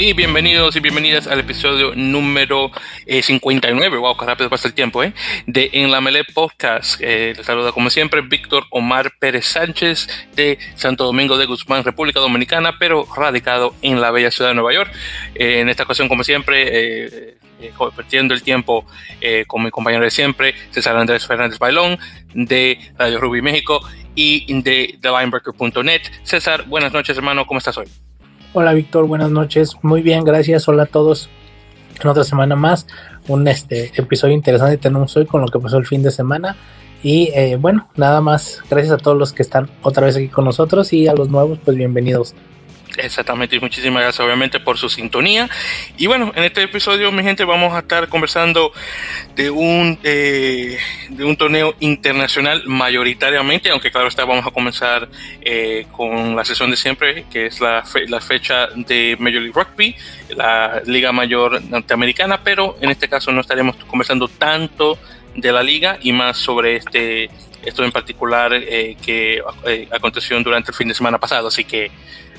Y bienvenidos y bienvenidas al episodio número 59, eh, wow, qué rápido pasa el tiempo, ¿eh? De En la Mele Podcast. Eh, les saluda como siempre Víctor Omar Pérez Sánchez de Santo Domingo de Guzmán, República Dominicana, pero radicado en la bella ciudad de Nueva York. Eh, en esta ocasión, como siempre, eh, compartiendo el tiempo con mi compañero de siempre, César Andrés Fernández Bailón, de Radio Ruby México y de TheLineBreaker.net. César, buenas noches, hermano, ¿cómo estás hoy? Hola Víctor, buenas noches. Muy bien, gracias. Hola a todos. En otra semana más, un este episodio interesante tenemos hoy con lo que pasó el fin de semana. Y eh, bueno, nada más, gracias a todos los que están otra vez aquí con nosotros y a los nuevos, pues bienvenidos. Exactamente, y muchísimas gracias obviamente por su sintonía. Y bueno, en este episodio, mi gente, vamos a estar conversando de un, eh, de un torneo internacional mayoritariamente, aunque claro está, vamos a comenzar eh, con la sesión de siempre, que es la, la fecha de Major League Rugby, la Liga Mayor Norteamericana, pero en este caso no estaremos conversando tanto de la liga y más sobre este esto en particular eh, que aconteció durante el fin de semana pasado. Así que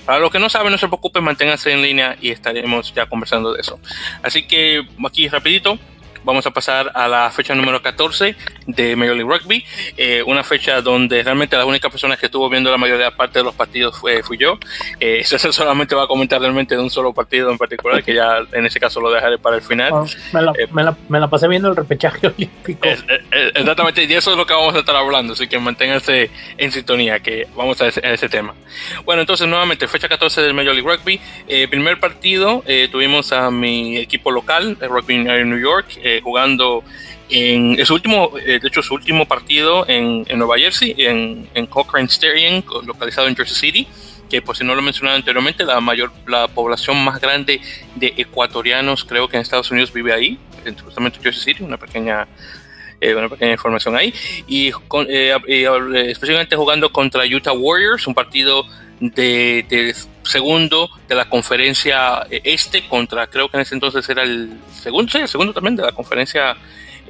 para los que no saben, no se preocupen, manténganse en línea y estaremos ya conversando de eso. Así que aquí rapidito, vamos a pasar a la fecha número 14 de Major League Rugby, eh, una fecha donde realmente la única persona que estuvo viendo la mayoría parte de los partidos fue, fui yo. Eh, César solamente va a comentar realmente de un solo partido en particular, que ya en ese caso lo dejaré para el final. Eh, me, la, pasé viendo el repechaje olímpico. exactamente, y eso es lo que vamos a estar hablando, así que manténganse en sintonía, que vamos a ese, tema. Bueno, entonces nuevamente, fecha 14 del Major League Rugby, eh, primer partido, tuvimos a mi equipo local, el Rugby New York, jugando en su último, eh, de hecho, su último partido en, en Nueva Jersey, en, en, Cochrane Stadium, localizado en Jersey City, que por si no lo he mencionado anteriormente, la mayor, la población más grande de ecuatorianos, creo que en Estados Unidos vive ahí, justamente Jersey City, una pequeña eh, una pequeña información ahí. Y, eh, especialmente jugando contra Utah Warriors, un partido de, de, segundo de la conferencia este contra, creo que en ese entonces era el segundo, sí, el segundo también de la conferencia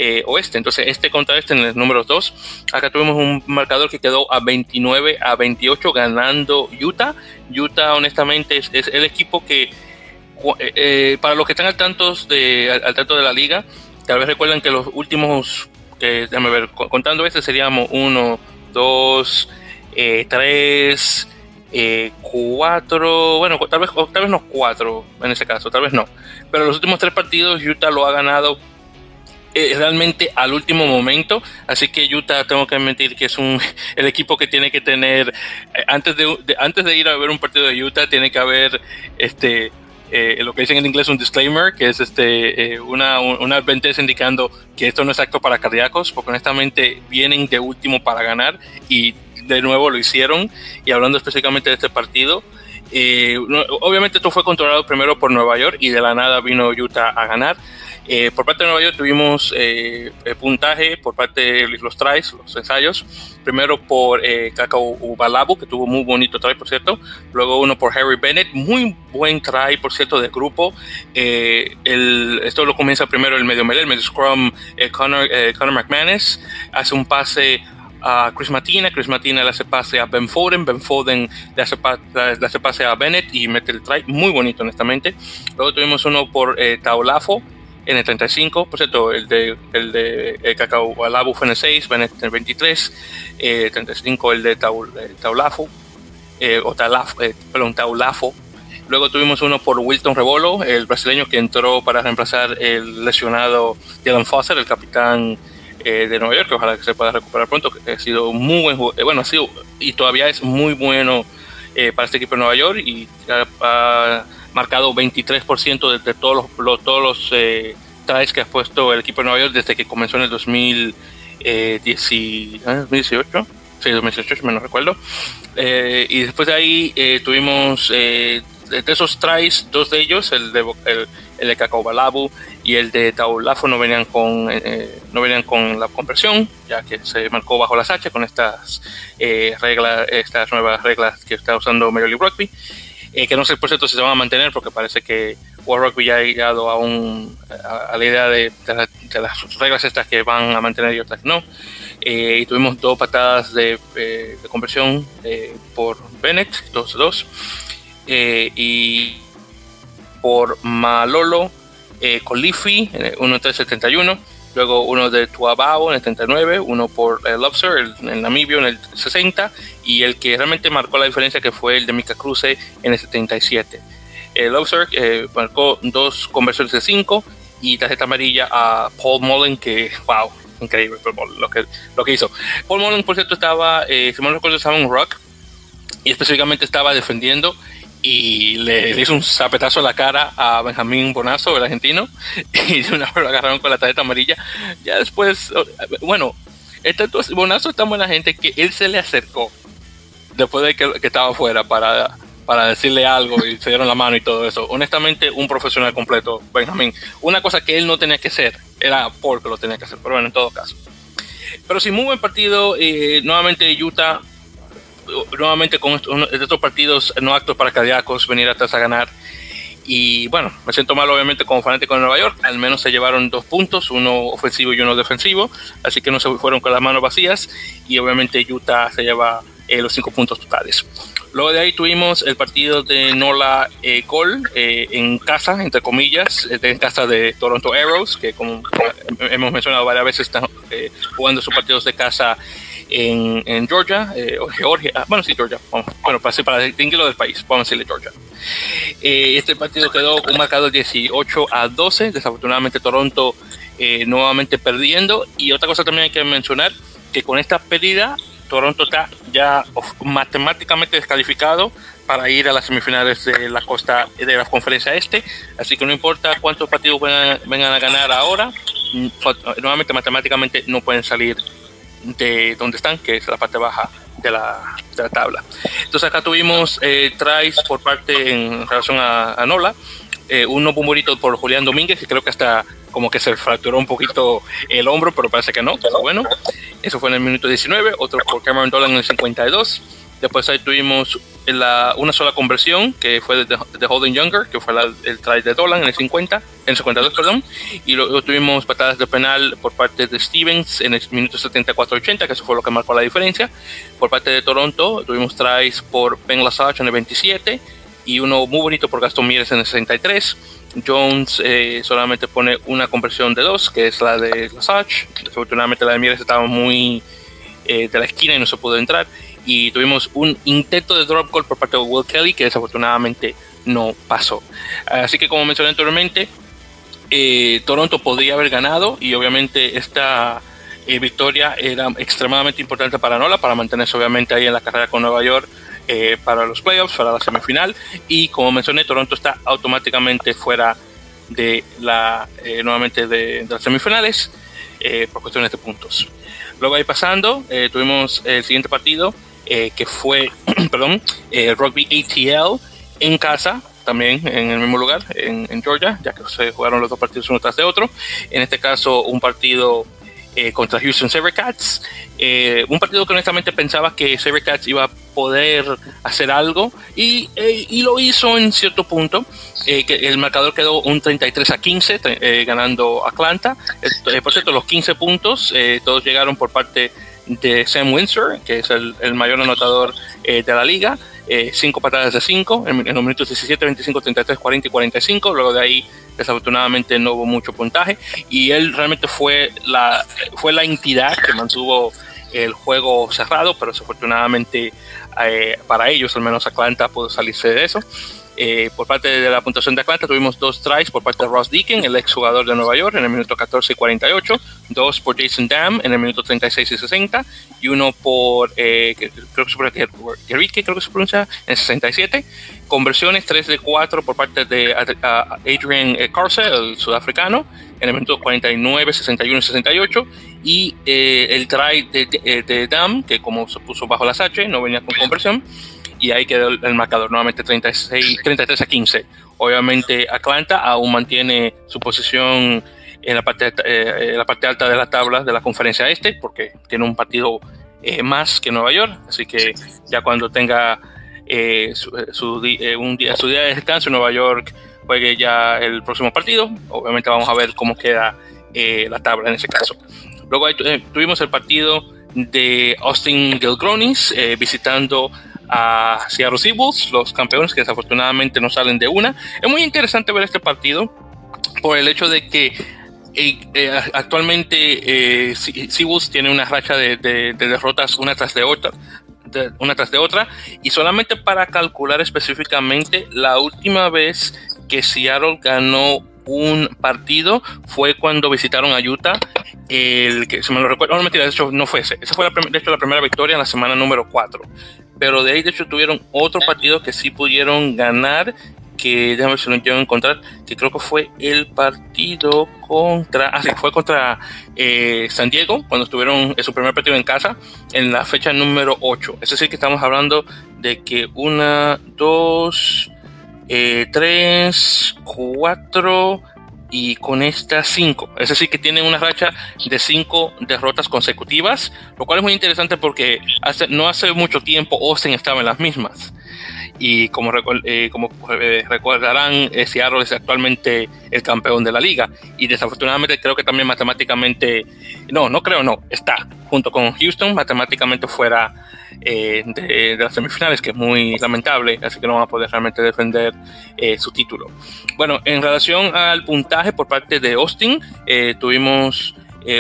eh, oeste. Entonces, este contra este en los números 2. Acá tuvimos un marcador que quedó a 29 a 28 ganando Utah. Utah, honestamente, es, el equipo que, eh, eh, para los que están al tanto, de, al, tanto de la liga, tal vez recuerdan que los últimos, contando este seríamos 1, 2, 3, 4, bueno, tal vez, tal vez no 4 en ese caso, tal vez no. Pero los últimos tres partidos Utah lo ha ganado eh, realmente al último momento. Así que Utah, tengo que admitir que es un, el equipo que tiene que tener, eh, antes, de, antes de ir a ver un partido de Utah, tiene que haber este, eh, lo que dicen en inglés un disclaimer, que es este, una, una advertencia indicando que esto no es acto para cardíacos, porque honestamente vienen de último para ganar y de nuevo lo hicieron. Y hablando específicamente de este partido, obviamente esto fue controlado primero por Nueva York y de la nada vino Utah a ganar. Eh, por parte de Nueva York tuvimos eh, puntaje por parte de los tries, los ensayos. Primero por eh, Cacao Ubalabu, que tuvo muy bonito try, por cierto. Luego uno por Harry Bennett, muy buen try, por cierto, de grupo. El, esto lo comienza primero el medio melee, el medio scrum, Connor, Connor McManus. Hace un pase a Chris Matina, Chris Matina le hace pase a Ben Foden, Ben Foden le hace, le hace pase a Bennett y mete el try, muy bonito honestamente. Luego tuvimos uno por eh, Taulafo, en el 35, por cierto, el de, el de el Cacao Alabu fue en el 6, en el 23, eh, 35 el de Taul, Taulafo, eh, o Talaf, eh, perdón, Taulafo. Luego tuvimos uno por Wilton Rebolo, el brasileño que entró para reemplazar el lesionado Dylan Foster, el capitán eh, de Nueva York, que ojalá que se pueda recuperar pronto, que ha sido muy buen jugador, eh, bueno, ha sido y todavía es muy bueno eh, para este equipo de Nueva York y ha, marcado 23% de, todos los, todos los eh, tries que ha puesto el equipo de Nueva York desde que comenzó en el 2018. Sí, 2018, me no recuerdo. Eh, y después de ahí eh, tuvimos de esos tries, dos de ellos, el de, el, el de Balabu y el de Taulafo no venían con no venían con la conversión, ya que se marcó bajo las H con estas reglas, estas nuevas reglas que está usando Major League Rugby. Eh, que no sé por cierto si se van a mantener porque parece que World Rugby ya ha llegado a, un, a, la idea de, las reglas estas que van a mantener y otras no. Eh, y tuvimos dos patadas de, eh, conversión eh, por Bennett, 2-2. y por Malolo, Colifi, 1-3-71 luego uno de Tuabao en el 39, uno por el Lobster en el Namibio en el 60 y el que realmente marcó la diferencia que fue el de Mika Cruce en el 77. El Lobster eh, marcó dos conversiones de 5 y tarjeta amarilla a Paul Mullen que, wow, increíble lo que, lo que hizo. Paul Mullen, por cierto, estaba, eh, si mal recuerdo, estaba en rock y específicamente estaba defendiendo y le, hizo un zapetazo a la cara a Benjamín Bonazo, el argentino, y de una vez lo agarraron con la tarjeta amarilla. Ya después, bueno, este Bonazo es tan buena gente que él se le acercó después de que, estaba afuera para, para decirle algo y se dieron la mano y todo eso. Honestamente, un profesional completo, Benjamín. Una cosa que él no tenía que hacer, era porque lo tenía que hacer, pero bueno, en todo caso. Pero sí, muy buen partido. Eh, nuevamente Utah nuevamente con estos, partidos no actos para cardíacos, venir atrás a ganar. Y bueno, me siento mal obviamente como fanático de Nueva York, al menos se llevaron dos puntos, uno ofensivo y uno defensivo, así que no se fueron con las manos vacías y obviamente Utah se lleva eh, los cinco puntos totales. Luego de ahí tuvimos el partido de Nola eh, Cole eh, en casa, entre comillas, en casa de Toronto Arrows, que como hemos mencionado varias veces están jugando sus partidos de casa en, Georgia, eh, Georgia, ah, bueno, sí, Georgia, bueno, para, para distinguirlo del país, vamos a decirle Georgia. Eh, este partido quedó un marcador 18 a 12, desafortunadamente Toronto eh, nuevamente perdiendo, y otra cosa también hay que mencionar, que con esta pérdida, Toronto está ya matemáticamente descalificado para ir a las semifinales de la costa de la conferencia este, así que no importa cuántos partidos vengan, vengan a ganar ahora, mm, nuevamente matemáticamente no pueden salir de donde están, que es la parte baja de la, de la tabla. Entonces acá tuvimos eh, tries por parte en relación a, Nola, eh, uno bonito por Julián Domínguez, que creo que hasta como que se fracturó un poquito el hombro, pero parece que no, pero bueno, eso fue en el minuto 19, otro por Cameron Dolan en el 52, después ahí tuvimos la, una sola conversión que fue de, de Holden Younger, que fue el try de Dolan en el 50, en el 52, perdón, y luego tuvimos patadas de penal por parte de Stevens en el minuto 74-80, que eso fue lo que marcó la diferencia. Por parte de Toronto tuvimos tries por Ben Lasage en el 27 y uno muy bonito por Gaston Mieres en el 63. Jones eh, solamente pone una conversión de dos, que es la de Lasage. Desafortunadamente la de Mieres estaba muy eh, de la esquina y no se pudo entrar y tuvimos un intento de drop goal por parte de Will Kelly que desafortunadamente no pasó. Así que como mencioné anteriormente, eh, Toronto podría haber ganado y obviamente esta eh, victoria era extremadamente importante para Nola para mantenerse obviamente ahí en la carrera con Nueva York eh, para los playoffs, para la semifinal y como mencioné, Toronto está automáticamente fuera de la nuevamente de, de, las semifinales por cuestiones de puntos. Luego ahí pasando, tuvimos el siguiente partido eh, que fue, perdón, eh, Rugby ATL en casa, también en el mismo lugar, en, Georgia, ya que se jugaron los dos partidos uno tras de otro. En este caso, un partido eh, contra Houston Sabercats. un partido que honestamente pensaba que Sabercats iba a poder hacer algo y, y lo hizo en cierto punto. que el marcador quedó un 33 a 15, ganando Atlanta. por cierto, los 15 puntos todos llegaron por parte de Sam Windsor, que es el, mayor anotador eh, de la liga. Eh, cinco patadas de cinco en, los minutos 17, 25, 33, 40 y 45. Luego de ahí, desafortunadamente, no hubo mucho puntaje. Y él realmente fue la, fue la entidad que mantuvo el juego cerrado, pero desafortunadamente eh, para ellos, al menos Atlanta, pudo salirse de eso. Eh, por parte de la puntuación de Atlanta tuvimos dos tries por parte de Ross Deacon, el ex jugador de Nueva York, en el minuto 14 y 48, dos por Jason Dam en el minuto 36 y 60, y uno por, eh, creo que se pronuncia, en 67. Conversiones 3 de 4 por parte de Adrian Carce, el sudafricano, en el minuto 49, 61 y 68, y eh, el try de, de, Dam, que como se puso bajo las H, no venía con conversión y ahí quedó el, marcador nuevamente 36, 33 a 15. Obviamente Atlanta aún mantiene su posición en la parte, eh, la parte alta de la tabla de la conferencia este porque tiene un partido eh, más que Nueva York, así que ya cuando tenga eh, su, un día, de descanso Nueva York juegue ya el próximo partido. Obviamente vamos a ver cómo queda la tabla en ese caso. Luego tuvimos el partido de Austin Gilgronis visitando a Seattle Seahawks, los campeones que desafortunadamente no salen de una. Es muy interesante ver este partido por el hecho de que actualmente Seahawks tiene una racha de, de, derrotas una tras de otra, una tras de otra y solamente para calcular específicamente la última vez que Seattle ganó un partido fue cuando visitaron a Utah. El que se me lo recuerdo, no mentira, de hecho no fue ese. Esa fue la, de hecho la primera victoria en la semana número 4. Pero de ahí de hecho tuvieron otro partido que sí pudieron ganar que déjame ver si lo quiero encontrar, que creo que fue el partido contra, ah, sí, fue contra eh, San Diego, cuando estuvieron en su primer partido en casa, en la fecha número 8. Es decir, que estamos hablando de que una, dos, eh, tres, cuatro, y con esta 5. Es decir, que tienen una racha de 5 derrotas consecutivas, lo cual es muy interesante porque hace, no hace mucho tiempo Austin estaba en las mismas. Y como, eh, como eh, recordarán, eh, Seattle es actualmente el campeón de la liga. Y desafortunadamente creo que también matemáticamente, no, no creo, no, está. Junto con Houston matemáticamente fuera de, las semifinales, que es muy lamentable, así que no van a poder realmente defender su título. Bueno, en relación al puntaje por parte de Austin, tuvimos...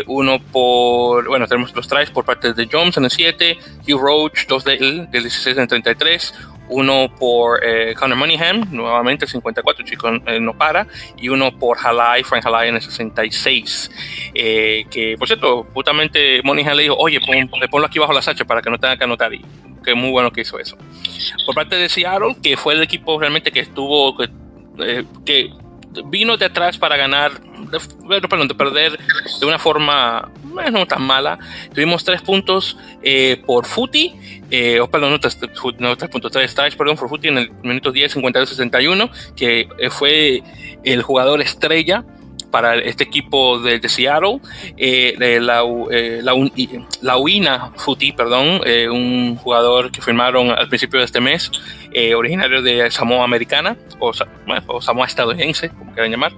uno por, bueno, tenemos los tries por parte de Jones en el 7, Hugh Roach, dos de él, del 16 en el 33, uno por eh, Connor Moneyham, nuevamente el 54, chico eh, no para, y uno por Halai, Frank Halai en el 66. Eh, que por cierto, justamente Moneyham le dijo, oye, pon, ponlo aquí bajo la sacha para que no tenga que anotar. Y que muy bueno que hizo eso. Por parte de Seattle, que fue el equipo realmente que estuvo, que, eh, que vino de atrás para ganar, de, perdón, de perder de una forma no tan mala. Tuvimos tres puntos eh, por Futi, eh, oh, perdón, no tres, no, tres puntos, tres strikes, perdón, por Futi en el minuto 10, 52, 61, que eh, fue el jugador estrella para este equipo de, Seattle, eh, de la, eh, la, la, UINA Futi, perdón, eh, un jugador que firmaron al principio de este mes, originario de Samoa Americana, o, o Samoa estadounidense, como quieran llamar,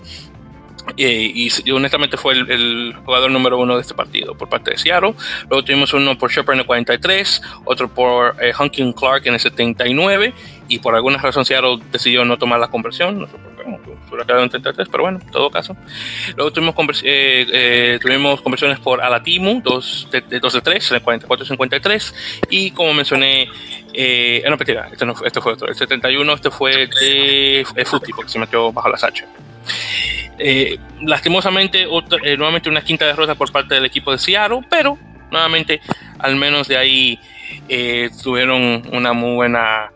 y, honestamente fue el, jugador número uno de este partido por parte de Seattle. Luego tuvimos uno por Shepard en el 43, otro por eh, Hunkin Clark en el 79, y por alguna razón Seattle decidió no tomar la conversión. No sé por qué, en 33, pero bueno, en todo caso. Luego tuvimos, eh, eh, tuvimos conversiones por Alatimu, 2 de, 2 de 3, en el 44-53, y como mencioné, eh, no, mentira, este, no, este fue otro, el 71, este fue de Futi, porque se metió bajo las H. Eh, lastimosamente, eh, nuevamente una quinta derrota por parte del equipo de Seattle, pero nuevamente, al menos de ahí eh, tuvieron una muy buena.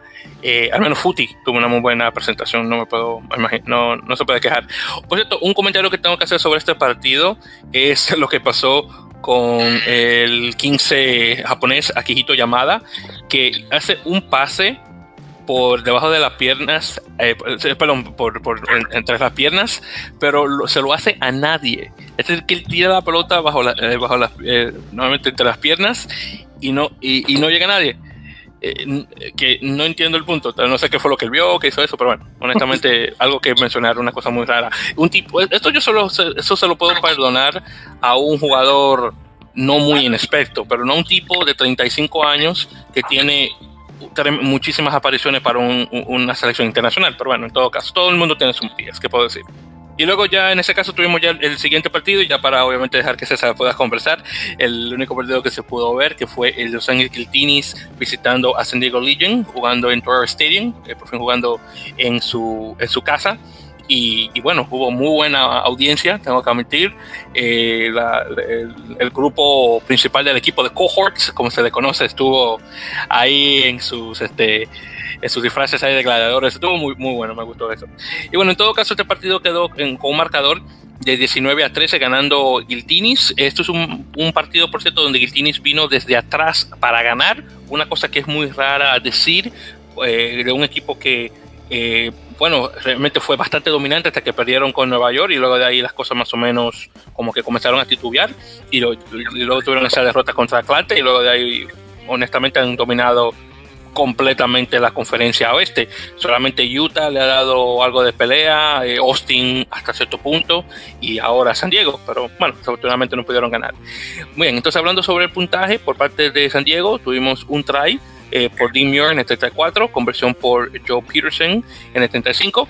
al menos Futi tuvo una muy buena presentación, no me puedo imaginar, no, no se puede quejar. Por cierto, un comentario que tengo que hacer sobre este partido es lo que pasó con el 15 japonés Akihito Yamada, que hace un pase por debajo de las piernas, eh, perdón, por, por, entre las piernas, pero se lo hace a nadie. Es decir, que él tira la pelota bajo, la, eh, bajo las, eh, nuevamente entre las piernas y no, y, y no llega a nadie. Eh, que no entiendo el punto, no sé qué fue lo que él vio, que hizo eso, pero bueno, honestamente, algo que mencionar, una cosa muy rara. Un tipo, esto yo solo, eso se lo puedo perdonar a un jugador no muy inexperto, pero no un tipo de 35 años que tiene muchísimas apariciones para una selección internacional, pero bueno, en todo caso, todo el mundo tiene sus días, ¿qué puedo decir? Y luego ya en ese caso tuvimos ya el siguiente partido y ya para obviamente dejar que César pueda conversar, el único partido que se pudo ver que fue el Los Angeles Kiltinis visitando a San Diego Legion, jugando en Torrey Stadium, eh, por fin jugando en su, en su casa. Y, bueno, hubo muy buena audiencia, tengo que admitir. Eh, el, grupo principal del equipo de Cohorts, como se le conoce, estuvo ahí en sus, este, en sus disfraces ahí de gladiadores. Estuvo muy, muy bueno, me gustó eso. Y bueno, en todo caso, este partido quedó con un marcador de 19 a 13 ganando Giltinis. Esto es un, un, partido, por cierto, donde Giltinis vino desde atrás para ganar, una cosa que es muy rara decir eh, de un equipo que eh, bueno, realmente fue bastante dominante hasta que perdieron con Nueva York y luego de ahí las cosas más o menos como que comenzaron a titubear y, luego tuvieron esa derrota contra Atlanta y luego de ahí honestamente han dominado completamente la conferencia oeste. Solamente Utah le ha dado algo de pelea, eh, Austin hasta cierto punto y ahora San Diego, pero bueno, desafortunadamente no pudieron ganar. Muy bien, entonces hablando sobre el puntaje por parte de San Diego, tuvimos un try eh, por Dean Muir en el 34, conversión por Joe Peterson en el 35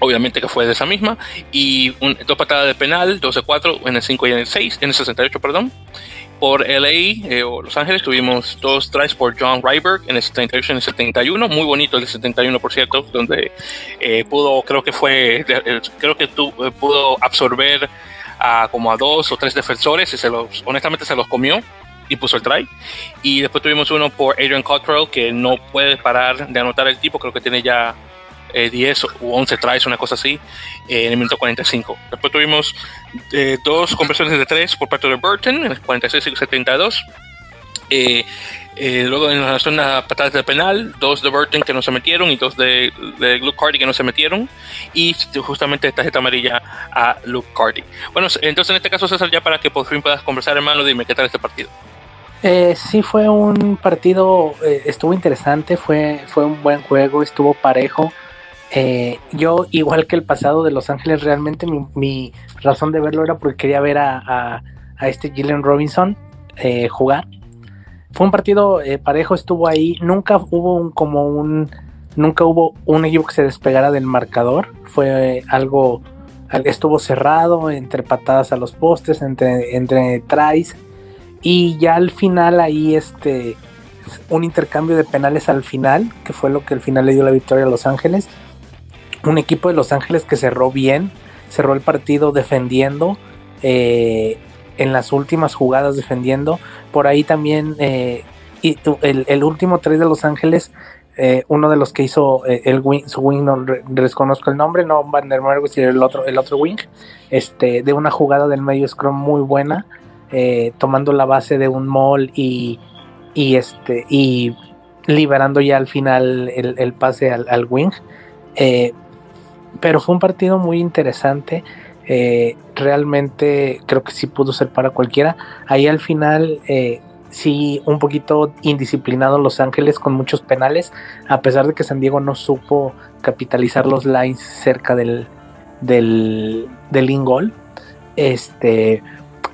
obviamente que fue de esa misma, y dos patadas de penal, 12-4 en el 5 y en el 6, en el 68, perdón, por LA eh, o Los Ángeles tuvimos dos tries por John Ryberg en el 78 y en el 71, muy bonito el 71 por cierto, donde eh, pudo, creo que fue, creo que tu, eh, pudo absorber a como a dos o tres defensores y se los, honestamente se los comió y puso el try. Y después tuvimos uno por Adrian Cottrell que no puede parar de anotar el tipo, creo que tiene ya 10 u 11 tries, una cosa así, en el minuto 45. Después tuvimos eh, dos conversiones de tres por parte de Burton en el 46 y 72. Eh, eh, luego en la zona patadas de penal, dos de Burton que no se metieron y dos de, de Luke Carty que no se metieron. Y justamente tarjeta amarilla a Luke Carty. Bueno, entonces en este caso, César, ya para que por fin puedas conversar, hermano, dime qué tal este partido. Eh, sí, fue un partido, estuvo interesante, fue, fue un buen juego, estuvo parejo. Eh, yo, igual que el pasado de Los Ángeles, realmente mi, razón de verlo era porque quería ver a, este Jalen Robinson eh, jugar. Fue un partido eh, parejo, estuvo ahí. Nunca hubo un, como un. Nunca hubo un equipo que se despegara del marcador. Fue algo. Estuvo cerrado entre patadas a los postes, entre, entre tries. Y ya al final ahí este. Un intercambio de penales al final, que fue lo que al final le dio la victoria a Los Ángeles un equipo de Los Ángeles que cerró bien, cerró el partido defendiendo, eh, en las últimas jugadas defendiendo. Por ahí también eh, y el, último tres de Los Ángeles, eh, uno de los que hizo el wing, su wing, no desconozco el nombre, no Van der sino el otro, el otro wing, este, de una jugada del medio scrum muy buena, tomando la base de un mall y, y este y liberando ya al final el, pase al, wing. Eh, pero fue un partido muy interesante. Eh, realmente creo que sí pudo ser para cualquiera. Ahí al final, eh, sí, un poquito indisciplinado Los Ángeles con muchos penales, a pesar de que San Diego no supo capitalizar los lines cerca del, del, del ingol. Este,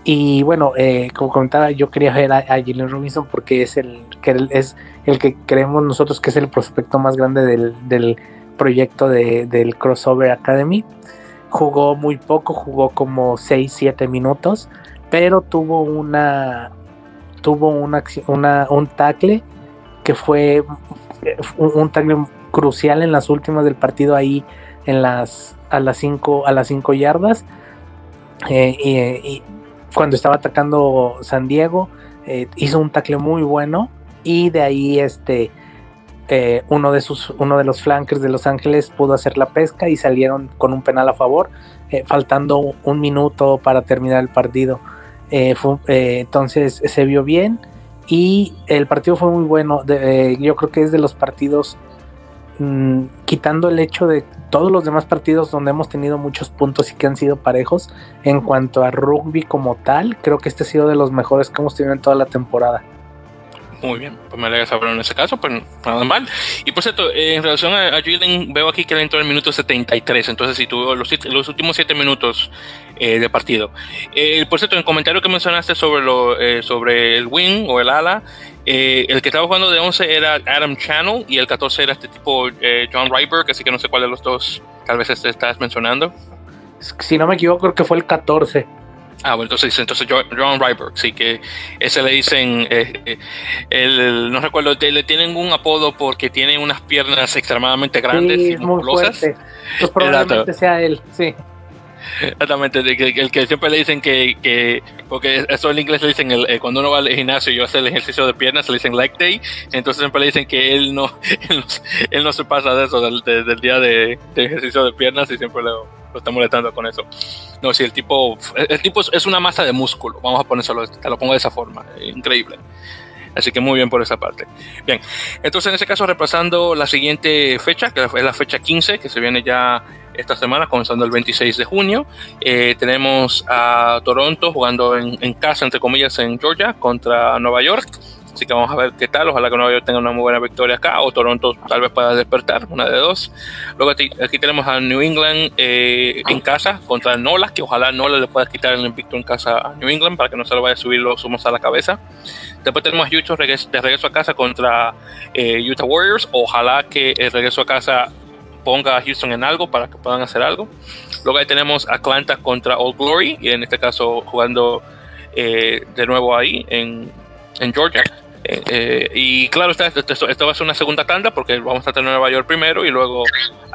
y bueno, eh, como comentaba, yo quería ver a, a Robinson porque es el, que es el que creemos nosotros que es el prospecto más grande del, del proyecto de, del Crossover Academy. Jugó muy poco, jugó como 6-7 minutos, pero tuvo una tuvo una, una, un tackle que fue un, tackle crucial en las últimas del partido ahí en las a las 5 a las cinco yardas eh, cuando estaba atacando San Diego eh, hizo un tackle muy bueno y de ahí este eh, uno, de sus, uno de los flankers de Los Ángeles pudo hacer la pesca y salieron con un penal a favor, eh, faltando un minuto para terminar el partido. Eh, entonces se vio bien y el partido fue muy bueno. yo creo que es de los partidos, mm, quitando el hecho de todos los demás partidos donde hemos tenido muchos puntos y que han sido parejos, en cuanto a rugby como tal, creo que este ha sido de los mejores que hemos tenido en toda la temporada. Muy bien, pues me alegra saberlo en ese caso, pues nada mal. Y por cierto, en relación a, a veo aquí que él entró en el minuto 73, entonces si tuvo los, los últimos 7 minutos eh, de partido. Eh, por cierto, en el comentario que mencionaste sobre, lo, eh, sobre el wing o el ala, el que estaba jugando de 11 era Adam Channel y el 14 era este tipo John Ryberg, así que no sé cuál de los dos tal vez este estás mencionando. Si no me equivoco, creo que fue el 14. Ah, bueno, entonces, entonces John Ryberg, sí, que ese le dicen, eh, eh no recuerdo, le tienen un apodo porque tiene unas piernas extremadamente grandes y musculosas. Pues probablemente sea él, sí. Exactamente, el que siempre le dicen que, que porque eso en inglés le dicen el, eh, cuando uno va al gimnasio y hace el ejercicio de piernas, le dicen leg day, entonces siempre le dicen que él no, él no, se pasa de eso, del, del día de, de, ejercicio de piernas y siempre lo, lo está molestando con eso. No, si el tipo, el tipo es una masa de músculo, vamos a ponérselo, te lo pongo de esa forma, increíble. Así que muy bien por esa parte. Bien, entonces en ese caso repasando la siguiente fecha, que es la fecha 15, que se viene ya esta semana, comenzando el 26 de junio, eh, tenemos a Toronto jugando en, casa, entre comillas, en Georgia contra Nueva York. Así que vamos a ver qué tal. Ojalá que Nueva York tenga una muy buena victoria acá o Toronto tal vez pueda despertar, una de dos. Luego aquí, tenemos a New England eh, en casa contra Nola, que ojalá Nola le pueda quitar el invicto en casa a New England para que no se lo vaya a subir los humos a la cabeza. Después tenemos a Utah de regreso a casa contra eh, Utah Warriors. Ojalá que el regreso a casa ponga a Houston en algo para que puedan hacer algo. Luego ahí tenemos Atlanta contra Old Glory, y en este caso jugando eh, de nuevo ahí en, en Georgia. Eh, eh, y claro, esto, esto, va a ser una segunda tanda porque vamos a tener Nueva York primero y luego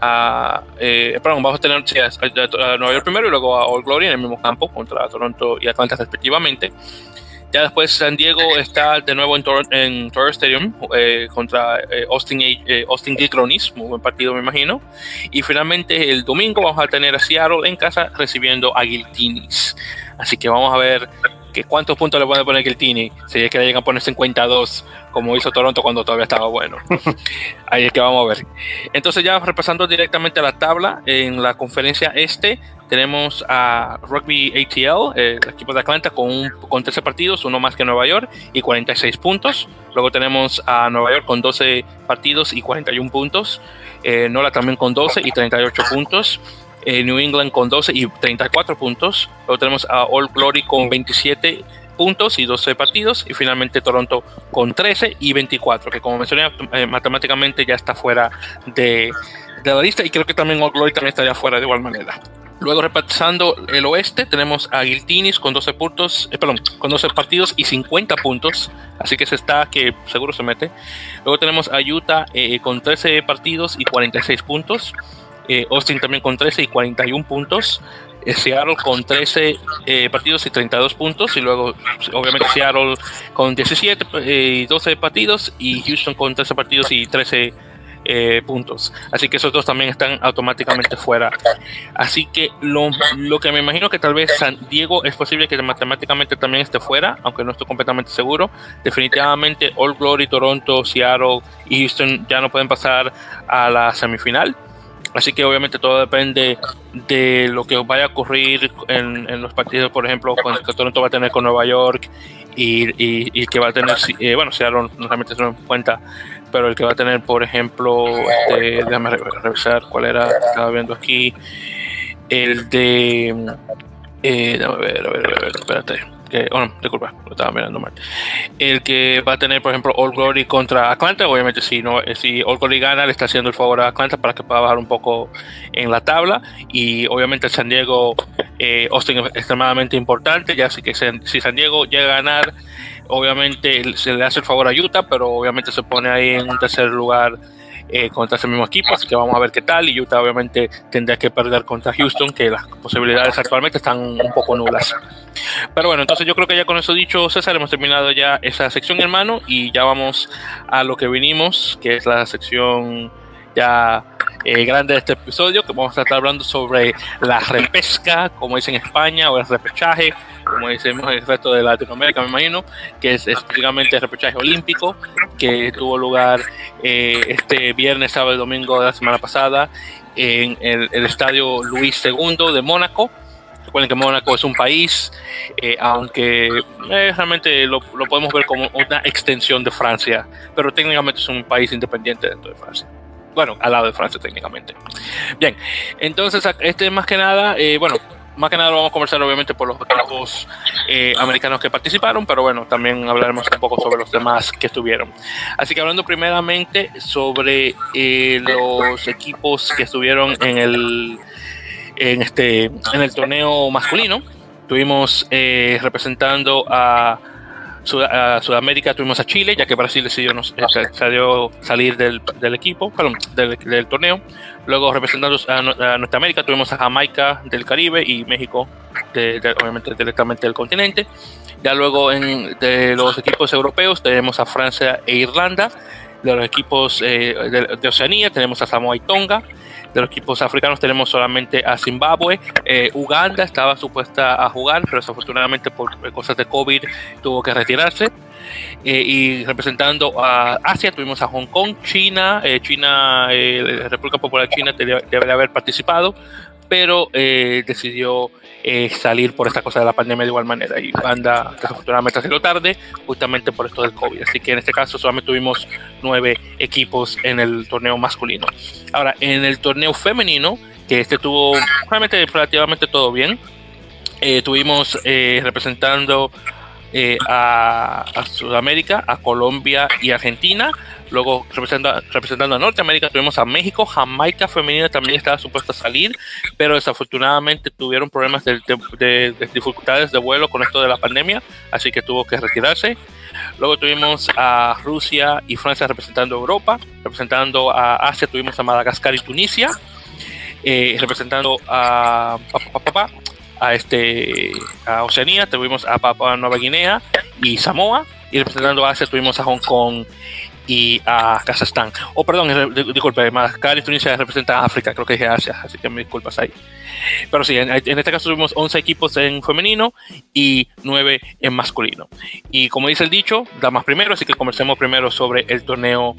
a. perdón, vamos a tener a, Nueva York primero y luego a Old Glory en el mismo campo contra Toronto y Atlanta respectivamente. Ya después San Diego está de nuevo en, Tor en Stadium eh, contra eh, Austin, eh, Austin Gilcronis, muy buen partido me imagino. Y finalmente el domingo vamos a tener a Seattle en casa recibiendo a Giltinis. Así que vamos a ver que cuántos puntos le puede poner Giltini, si es que le llegan a poner 52, como hizo Toronto cuando todavía estaba bueno. Ahí es que vamos a ver. Entonces ya repasando directamente a la tabla, en la conferencia este tenemos a Rugby ATL, el equipo de Atlanta, con, con 13 partidos, uno más que Nueva York, y 46 puntos. Luego tenemos a Nueva York con 12 partidos y 41 puntos. Eh, Nola también con 12 y 38 puntos. Eh, New England con 12 y 34 puntos. Luego tenemos a All Glory con 27 puntos y 12 partidos. Y finalmente Toronto con 13 y 24, que como mencioné, eh, matemáticamente ya está fuera de, de, la lista. Y creo que también All Glory también estaría fuera de igual manera. Luego repasando el oeste, tenemos a Guiltinis con 12 puntos, eh, perdón, con 12 partidos y 50 puntos. Así que se está que seguro se mete. Luego tenemos a Utah con 13 partidos y 46 puntos. Eh, Austin también con 13 y 41 puntos. Eh, Seattle con 13 eh, partidos y 32 puntos. Y luego, obviamente, Seattle con 17 y 12 partidos. Y Houston con 13 partidos y 13 puntos. Así que esos dos también están automáticamente fuera. Así que lo, lo, que me imagino que tal vez San Diego es posible que matemáticamente también esté fuera, aunque no estoy completamente seguro. Definitivamente, All Glory, Toronto, Seattle y Houston ya no pueden pasar a la semifinal. Así que obviamente todo depende de lo que vaya a ocurrir en, los partidos, por ejemplo, que Toronto va a tener con Nueva York y, y, que va a tener, eh, bueno, si no realmente se en cuenta, pero el que va a tener, por ejemplo, este, déjame revisar cuál era, estaba viendo aquí, el de, eh, déjame ver, a ver, a ver, espérate que, lo estaba mirando mal. El que va a tener, por ejemplo, All Glory contra Atlanta, obviamente si no, si All Glory gana, le está haciendo el favor a Atlanta para que pueda bajar un poco en la tabla. Y obviamente San Diego, eh, Austin es extremadamente importante, ya así que si San Diego llega a ganar, obviamente se le hace el favor a Utah, pero obviamente se pone ahí en un tercer lugar eh, contra ese mismo equipo, así que vamos a ver qué tal. Y Utah obviamente tendría que perder contra Houston, que las posibilidades actualmente están un poco nulas. Pero bueno, entonces yo creo que ya con eso dicho, César, hemos terminado ya esa sección, hermano, y ya vamos a lo que vinimos, que es la sección ya eh, grande de este episodio, que vamos a estar hablando sobre la repesca, como dicen en España, o el repechaje, como decimos en el resto de Latinoamérica, me imagino, que es específicamente el repechaje olímpico, que tuvo lugar eh, este viernes, sábado y domingo de la semana pasada en el, estadio Luis II de Mónaco. Recuerden que Mónaco es un país, eh, aunque eh, realmente lo, lo, podemos ver como una extensión de Francia, pero técnicamente es un país independiente dentro de Francia. Bueno, al lado de Francia técnicamente. Bien, entonces este más que nada, bueno, más que nada vamos a conversar obviamente por los equipos eh, americanos que participaron, pero bueno, también hablaremos un poco sobre los demás que estuvieron. Así que hablando primeramente sobre eh, los equipos que estuvieron en el en este en el torneo masculino, tuvimos eh, representando a Sudamérica tuvimos a Chile, ya que Brasil decidió, salió salir del, equipo, del, torneo. Luego, representando a, Norteamérica, tuvimos a Jamaica del Caribe y México, obviamente directamente del continente. Ya luego, en, de los equipos europeos, tenemos a Francia e Irlanda. De los equipos eh, de, Oceanía, tenemos a Samoa y Tonga de los equipos africanos tenemos solamente a Zimbabue. Eh, Uganda estaba supuesta a jugar, pero desafortunadamente por cosas de COVID tuvo que retirarse. Eh, y representando a Asia tuvimos a Hong Kong, China, eh, China, República Popular China debe, haber participado, pero eh, decidió eh, salir por esta cosa de la pandemia de igual manera y anda desafortunadamente salió tarde justamente por esto del COVID. Así que en este caso solamente tuvimos nueve equipos en el torneo masculino. Ahora, en el torneo femenino, que este tuvo realmente relativamente todo bien, eh, tuvimos representando a, a, Sudamérica, a Colombia y Argentina. Luego, representando, representando a Norteamérica, tuvimos a México. Jamaica femenina también estaba supuesta a salir, pero desafortunadamente tuvieron problemas de, de, dificultades de vuelo con esto de la pandemia, así que tuvo que retirarse. Luego tuvimos a Rusia y Francia representando a Europa. Representando a Asia tuvimos a Madagascar y Tunisia. Eh, representando a, a, este, a Oceanía tuvimos a Papua Nueva Guinea y Samoa. Y representando a Asia tuvimos a Hong Kong y a Kazajstán. O oh, perdón, disculpe, Madagascar y Tunisia representan a África, creo que es Asia, así que me disculpas ahí. Pero sí, en, este caso tuvimos 11 equipos en femenino y 9 en masculino. Y como dice el dicho, da más primero, así que comencemos primero sobre el torneo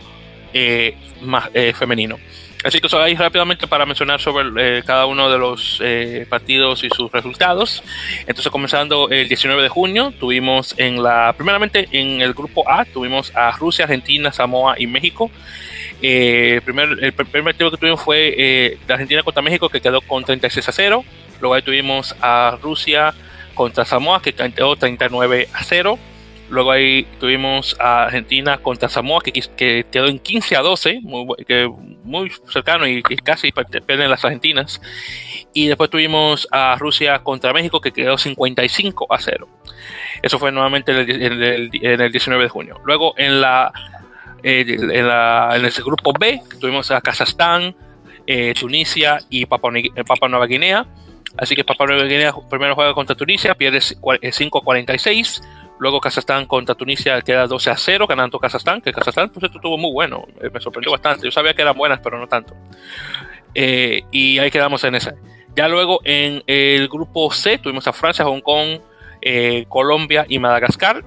eh, más, eh, femenino. Así que ahí rápidamente para mencionar sobre eh, cada uno de los eh, partidos y sus resultados. Entonces, comenzando el 19 de junio, tuvimos en la, primeramente en el grupo A, tuvimos a Rusia, Argentina, Samoa y México. Eh, primer, el primer partido que tuvimos fue eh, de Argentina contra México, que quedó con 36 a 0. Luego ahí tuvimos a Rusia contra Samoa, que quedó 39 a 0. Luego ahí tuvimos a Argentina contra Samoa, que, que quedó en 15 a 12, muy, que, muy cercano y, casi pierden las argentinas. Y después tuvimos a Rusia contra México, que quedó 55 a 0. Eso fue nuevamente en el, en el, 19 de junio. Luego en la, en, la, en el grupo B tuvimos a Kazajstán, eh, Tunisia y Papua, Papua Nueva Guinea. Así que Papua Nueva Guinea primero juega contra Tunisia, pierde 5 a 46. Luego Kazajstán contra Tunisia queda 12 a 0, ganando Kazajstán, que Kazajstán pues esto estuvo muy bueno, eh, me sorprendió bastante. Yo sabía que eran buenas, pero no tanto. Eh, y ahí quedamos en esa. Ya luego en el grupo C tuvimos a Francia, Hong Kong, eh, Colombia y Madagascar.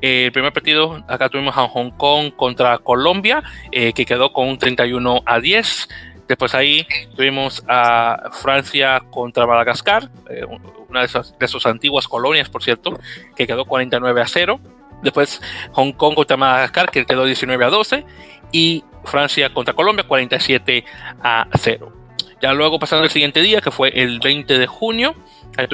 el primer partido acá tuvimos a Hong Kong contra Colombia, que quedó con un 31 a 10. Después ahí tuvimos a Francia contra Madagascar, una de, de sus antiguas colonias, por cierto, que quedó 49 a 0. Después Hong Kong contra Madagascar, que quedó 19 a 12. Y Francia contra Colombia, 47 a 0. Ya luego pasando el siguiente día, que fue el 20 de junio, Ahí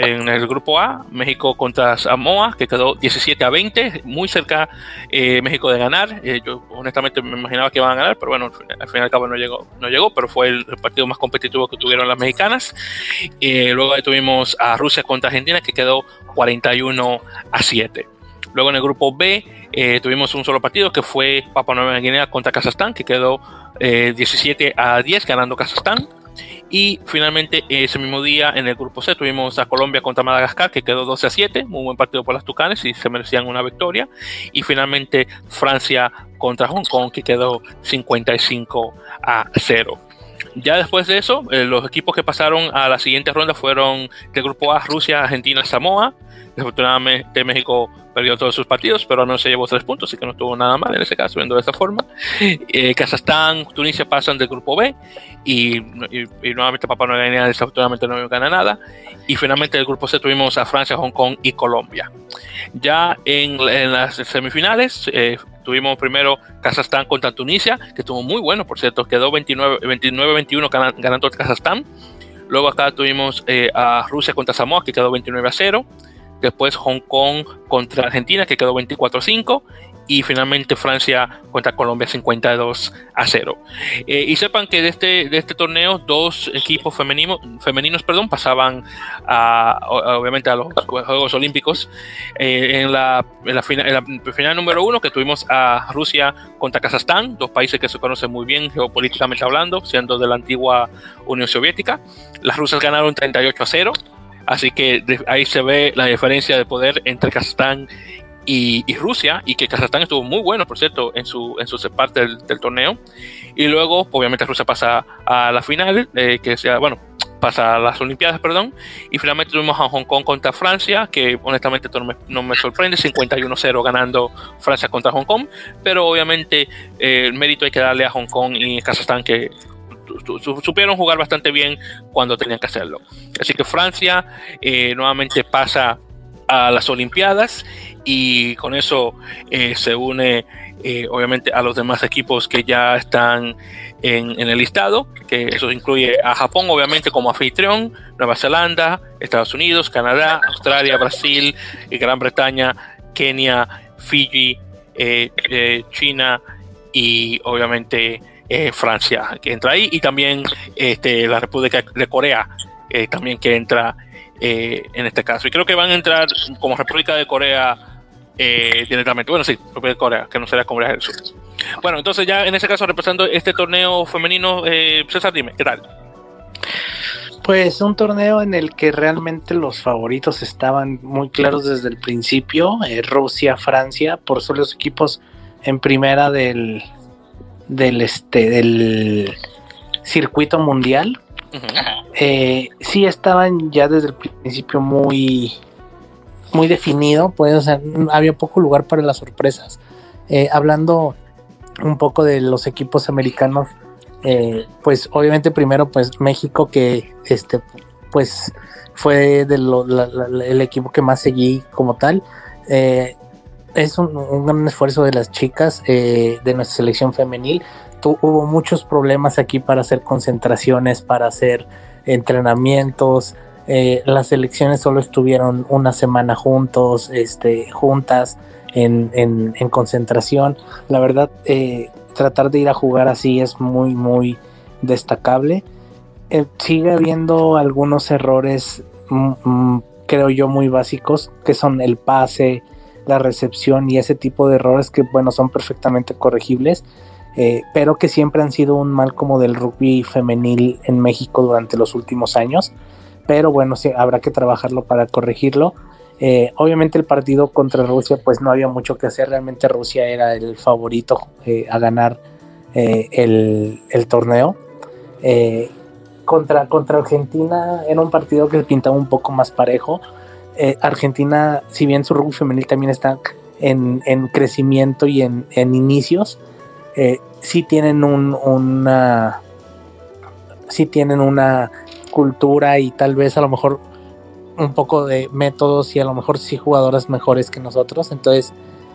en el grupo A México contra Samoa, que quedó 17 a 20, muy cerca eh, México de ganar. Eh, yo honestamente me imaginaba que iban a ganar, pero bueno, al fin y al cabo no llegó, no llegó pero fue el, partido más competitivo que tuvieron las mexicanas. Eh, luego ahí tuvimos a Rusia contra Argentina, que quedó 41 a 7. Luego en el grupo B tuvimos un solo partido que fue Papua Nueva Guinea contra Kazajstán, que quedó 17 a 10 ganando Kazajstán. Y finalmente, ese mismo día, en el grupo C, tuvimos a Colombia contra Madagascar, que quedó 12 a 7, muy buen partido por las Tucanes y se merecían una victoria. Y finalmente, Francia contra Hong Kong, que quedó 55 a 0. Ya después de eso, eh, los equipos que pasaron a la siguiente ronda fueron del grupo A, Rusia, Argentina, Samoa. Desafortunadamente México perdió todos sus partidos, pero no se llevó tres puntos, así que no estuvo nada mal en ese caso, viendo de esa forma. Eh, Kazajstán, Tunisia pasan del grupo B y, nuevamente Papua Nueva Guinea desafortunadamente no gana nada. Y finalmente del grupo C tuvimos a Francia, Hong Kong y Colombia. Ya en, las semifinales eh, tuvimos primero Kazajstán contra Tunisia, que estuvo muy bueno, por cierto, quedó 29-21 ganando Kazajstán. Luego acá tuvimos eh, a Rusia contra Samoa, que quedó 29 a 0. Después Hong Kong contra Argentina, que quedó 24 a 5 y finalmente Francia contra Colombia 52 a 0. Eh, y sepan que de este, de este torneo dos equipos femeninos, femeninos perdón, pasaban a, obviamente a los Juegos Olímpicos. Eh, en, la, en, la final, en la final número uno que tuvimos a Rusia contra Kazajstán, dos países que se conocen muy bien geopolíticamente hablando, siendo de la antigua Unión Soviética. Las rusas ganaron 38 a 0. Así que ahí se ve la diferencia de poder entre Kazajstán y, Rusia, y que Kazajstán estuvo muy bueno, por cierto, en su, en su parte del, torneo. Y luego, obviamente, Rusia pasa a la final, eh, que sea, bueno, pasa a las Olimpiadas, perdón. Y finalmente tuvimos a Hong Kong contra Francia, que honestamente no me, sorprende, 51-0 ganando Francia contra Hong Kong. Pero obviamente eh, el mérito hay que darle a Hong Kong y Kazajstán, que supieron jugar bastante bien cuando tenían que hacerlo. Así que Francia eh, nuevamente pasa a las Olimpiadas y con eso eh, se une eh, obviamente a los demás equipos que ya están en, el listado, que eso incluye a Japón obviamente como anfitrión, Nueva Zelanda, Estados Unidos, Canadá, Australia, Brasil, Gran Bretaña, Kenia, Fiji, China y obviamente Francia que entra ahí y también este, la República de Corea también que entra eh, en este caso. Y creo que van a entrar como República de Corea eh, directamente. Bueno, sí, República de Corea, que no será Corea del Sur. Bueno, entonces ya en ese caso representando este torneo femenino, eh, César, dime, ¿qué tal? Pues un torneo en el que realmente los favoritos estaban muy claros desde el principio, Rusia, Francia, por ser los equipos en primera del, del, este, del circuito mundial. Eh, sí estaban ya desde el principio muy, muy definido, pues, había poco lugar para las sorpresas. Eh, hablando un poco de los equipos americanos, eh, pues obviamente primero pues México que este pues fue el equipo que más seguí como tal. Es un, gran esfuerzo de las chicas de nuestra selección femenil hubo muchos problemas aquí para hacer concentraciones, para hacer entrenamientos. Eh, las elecciones solo estuvieron una semana juntos, este, juntas en, concentración. La verdad, eh, tratar de ir a jugar así es muy, muy destacable. Eh, sigue habiendo algunos errores, mm, mm, creo yo, muy básicos, que son el pase, la recepción y ese tipo de errores que, bueno, son perfectamente corregibles eh, pero que siempre han sido un mal como del rugby femenil en México durante los últimos años. Pero bueno, sí, habrá que trabajarlo para corregirlo. Eh, obviamente el partido contra Rusia pues no había mucho que hacer, realmente Rusia era el favorito eh, a ganar el, el, torneo. contra, contra Argentina era un partido que pintaba un poco más parejo. Argentina, si bien su rugby femenil también está en, en crecimiento y en, en inicios, eh, sí tienen un, una sí tienen una cultura y tal vez a lo mejor un poco de métodos y a lo mejor sí jugadoras mejores que nosotros. Entonces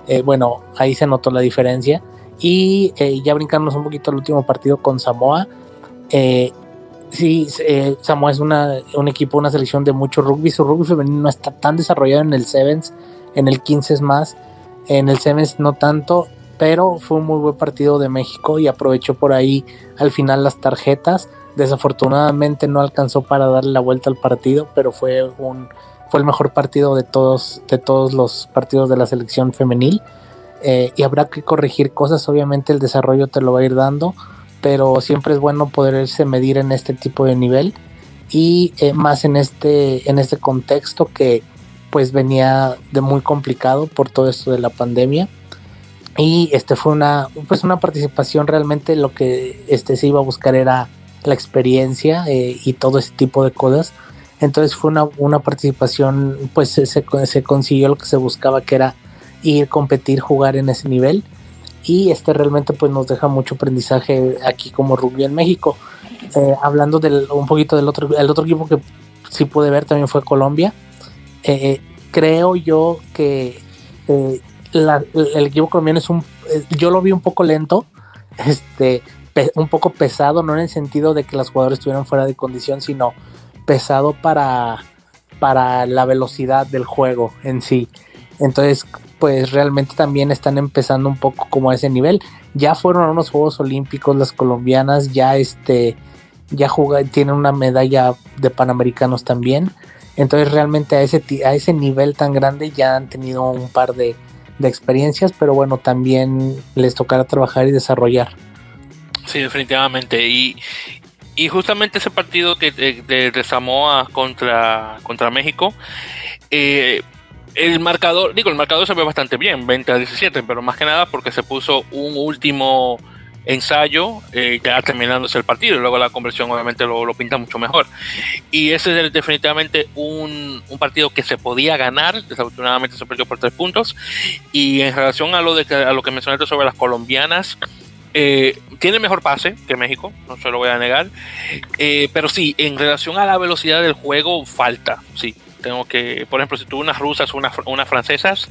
eh, bueno ahí se notó la diferencia. Y eh, ya brincamos un poquito al último partido con Samoa eh, sí Samoa es una, un equipo una selección de mucho rugby su rugby femenino no está tan desarrollado en el sevens en el 15 es más en el sevens no tanto pero fue un muy buen partido de México y aprovechó por ahí al final las tarjetas. Desafortunadamente no alcanzó para darle la vuelta al partido, pero fue un fue el mejor partido de todos de todos los partidos de la selección femenil. Eh, y habrá que corregir cosas, obviamente el desarrollo te lo va a ir dando, pero siempre es bueno poderse medir en este tipo de nivel y eh, más en este en este contexto que pues venía de muy complicado por todo esto de la pandemia. Y este fue una pues una participación realmente lo que este se iba a buscar era la experiencia eh, y todo ese tipo de cosas. Entonces fue una, una participación pues se, se, consiguió lo que se buscaba que era ir competir jugar en ese nivel y este realmente pues nos deja mucho aprendizaje aquí como rugby en México eh, hablando del un poquito del otro el otro equipo que sí pude ver también fue Colombia eh, creo yo que el equipo colombiano es un, eh, yo lo vi un poco lento, este, un poco pesado, no en el sentido de que los jugadores estuvieran fuera de condición, sino pesado para, para la velocidad del juego en sí. Entonces, pues realmente también están empezando un poco como a ese nivel. Ya fueron a unos Juegos Olímpicos las colombianas, ya este, ya tienen una medalla de Panamericanos también. Entonces realmente a ese, a ese nivel tan grande ya han tenido un par de, de experiencias, pero bueno, también les tocará trabajar y desarrollar. Sí, definitivamente. Y, y justamente ese partido que de, Samoa contra, contra México, eh, el marcador, digo, el marcador se ve bastante bien, 20 a 17, pero más que nada porque se puso un último ensayo eh, ya terminándose el partido y luego la conversión obviamente lo, pinta mucho mejor y ese es definitivamente un, un, partido que se podía ganar desafortunadamente se perdió por tres puntos y en relación a lo de a lo que mencionaste sobre las colombianas Eh, tiene mejor pase que México, no se lo voy a negar. Eh, pero sí, en relación a la velocidad del juego, falta. Sí, tengo que, por ejemplo, si tú unas rusas, unas, unas francesas,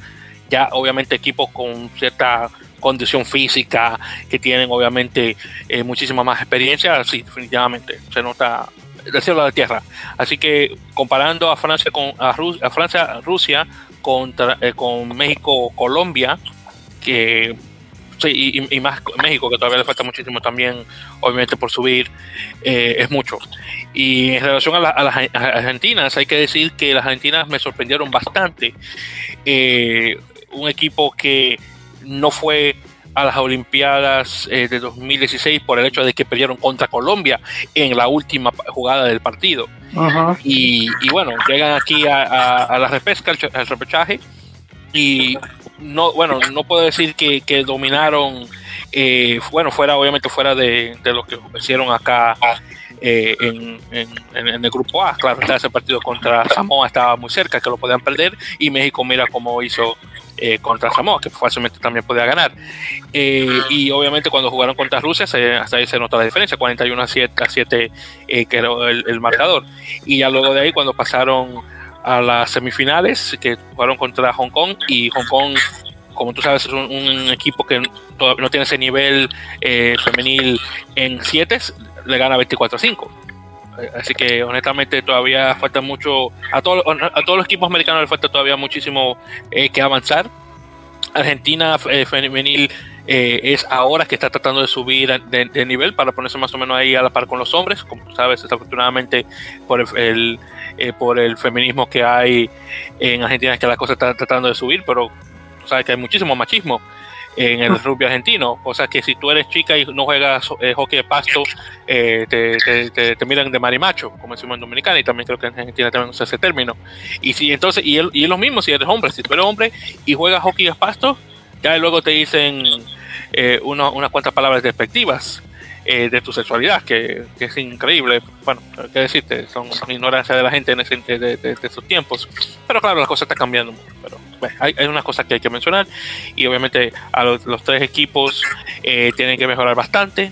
ya obviamente equipos con cierta condición física, que tienen obviamente eh, muchísima más experiencia, sí, definitivamente se nota del cielo a la tierra. Así que comparando a Francia con a, a Francia, Rusia contra con México, Colombia, que Sí, y, más México, que todavía le falta muchísimo también, obviamente por subir, eh, es mucho. Y en relación a, las argentinas, hay que decir que las argentinas me sorprendieron bastante. Eh, un equipo que no fue a las Olimpiadas eh, de 2016 por el hecho de que perdieron contra Colombia en la última jugada del partido. y, bueno, llegan aquí a, la repesca, al repechaje, y no, bueno, no puedo decir que, dominaron, eh, bueno, fuera, obviamente fuera de, lo que hicieron acá eh, en, el grupo A. Claro, ese partido contra Samoa estaba muy cerca, que lo podían perder, y México mira cómo hizo eh, contra Samoa, que fácilmente también podía ganar. y obviamente cuando jugaron contra Rusia, hasta ahí se notó la diferencia, 41 a 7, a 7 que era el, marcador. Y ya luego de ahí, cuando pasaron a las semifinales que jugaron contra Hong Kong y Hong Kong como tú sabes, es un, equipo que todavía no tiene ese nivel eh, femenil en 7, le gana 24 a 5. Eh, así que honestamente todavía falta mucho, a, todos a todos los equipos americanos le falta todavía muchísimo eh, que avanzar. Argentina femenil es ahora que está tratando de subir de, nivel para ponerse más o menos ahí a la par con los hombres. Como tú sabes, desafortunadamente por el eh, por el feminismo que hay en Argentina, es que la cosa está tratando de subir, pero sabes que hay muchísimo machismo en el rugby argentino. O sea que si tú eres chica y no juegas eh, hockey de pasto, eh, te, miran de marimacho, como decimos en Dominicana, y también creo que en Argentina también usa ese término. Y si entonces, y, y es lo mismo si eres hombre, si tú eres hombre y juegas hockey de pasto, ya luego te dicen unas cuantas palabras despectivas. Eh, de tu sexualidad, que, es increíble. Bueno, qué decirte, son, ignorancia de la gente en ese, de, de, esos tiempos. Pero claro, la cosa está cambiando. Pero hay, hay unas cosas que hay que mencionar. Y obviamente a los, tres equipos eh, tienen que mejorar bastante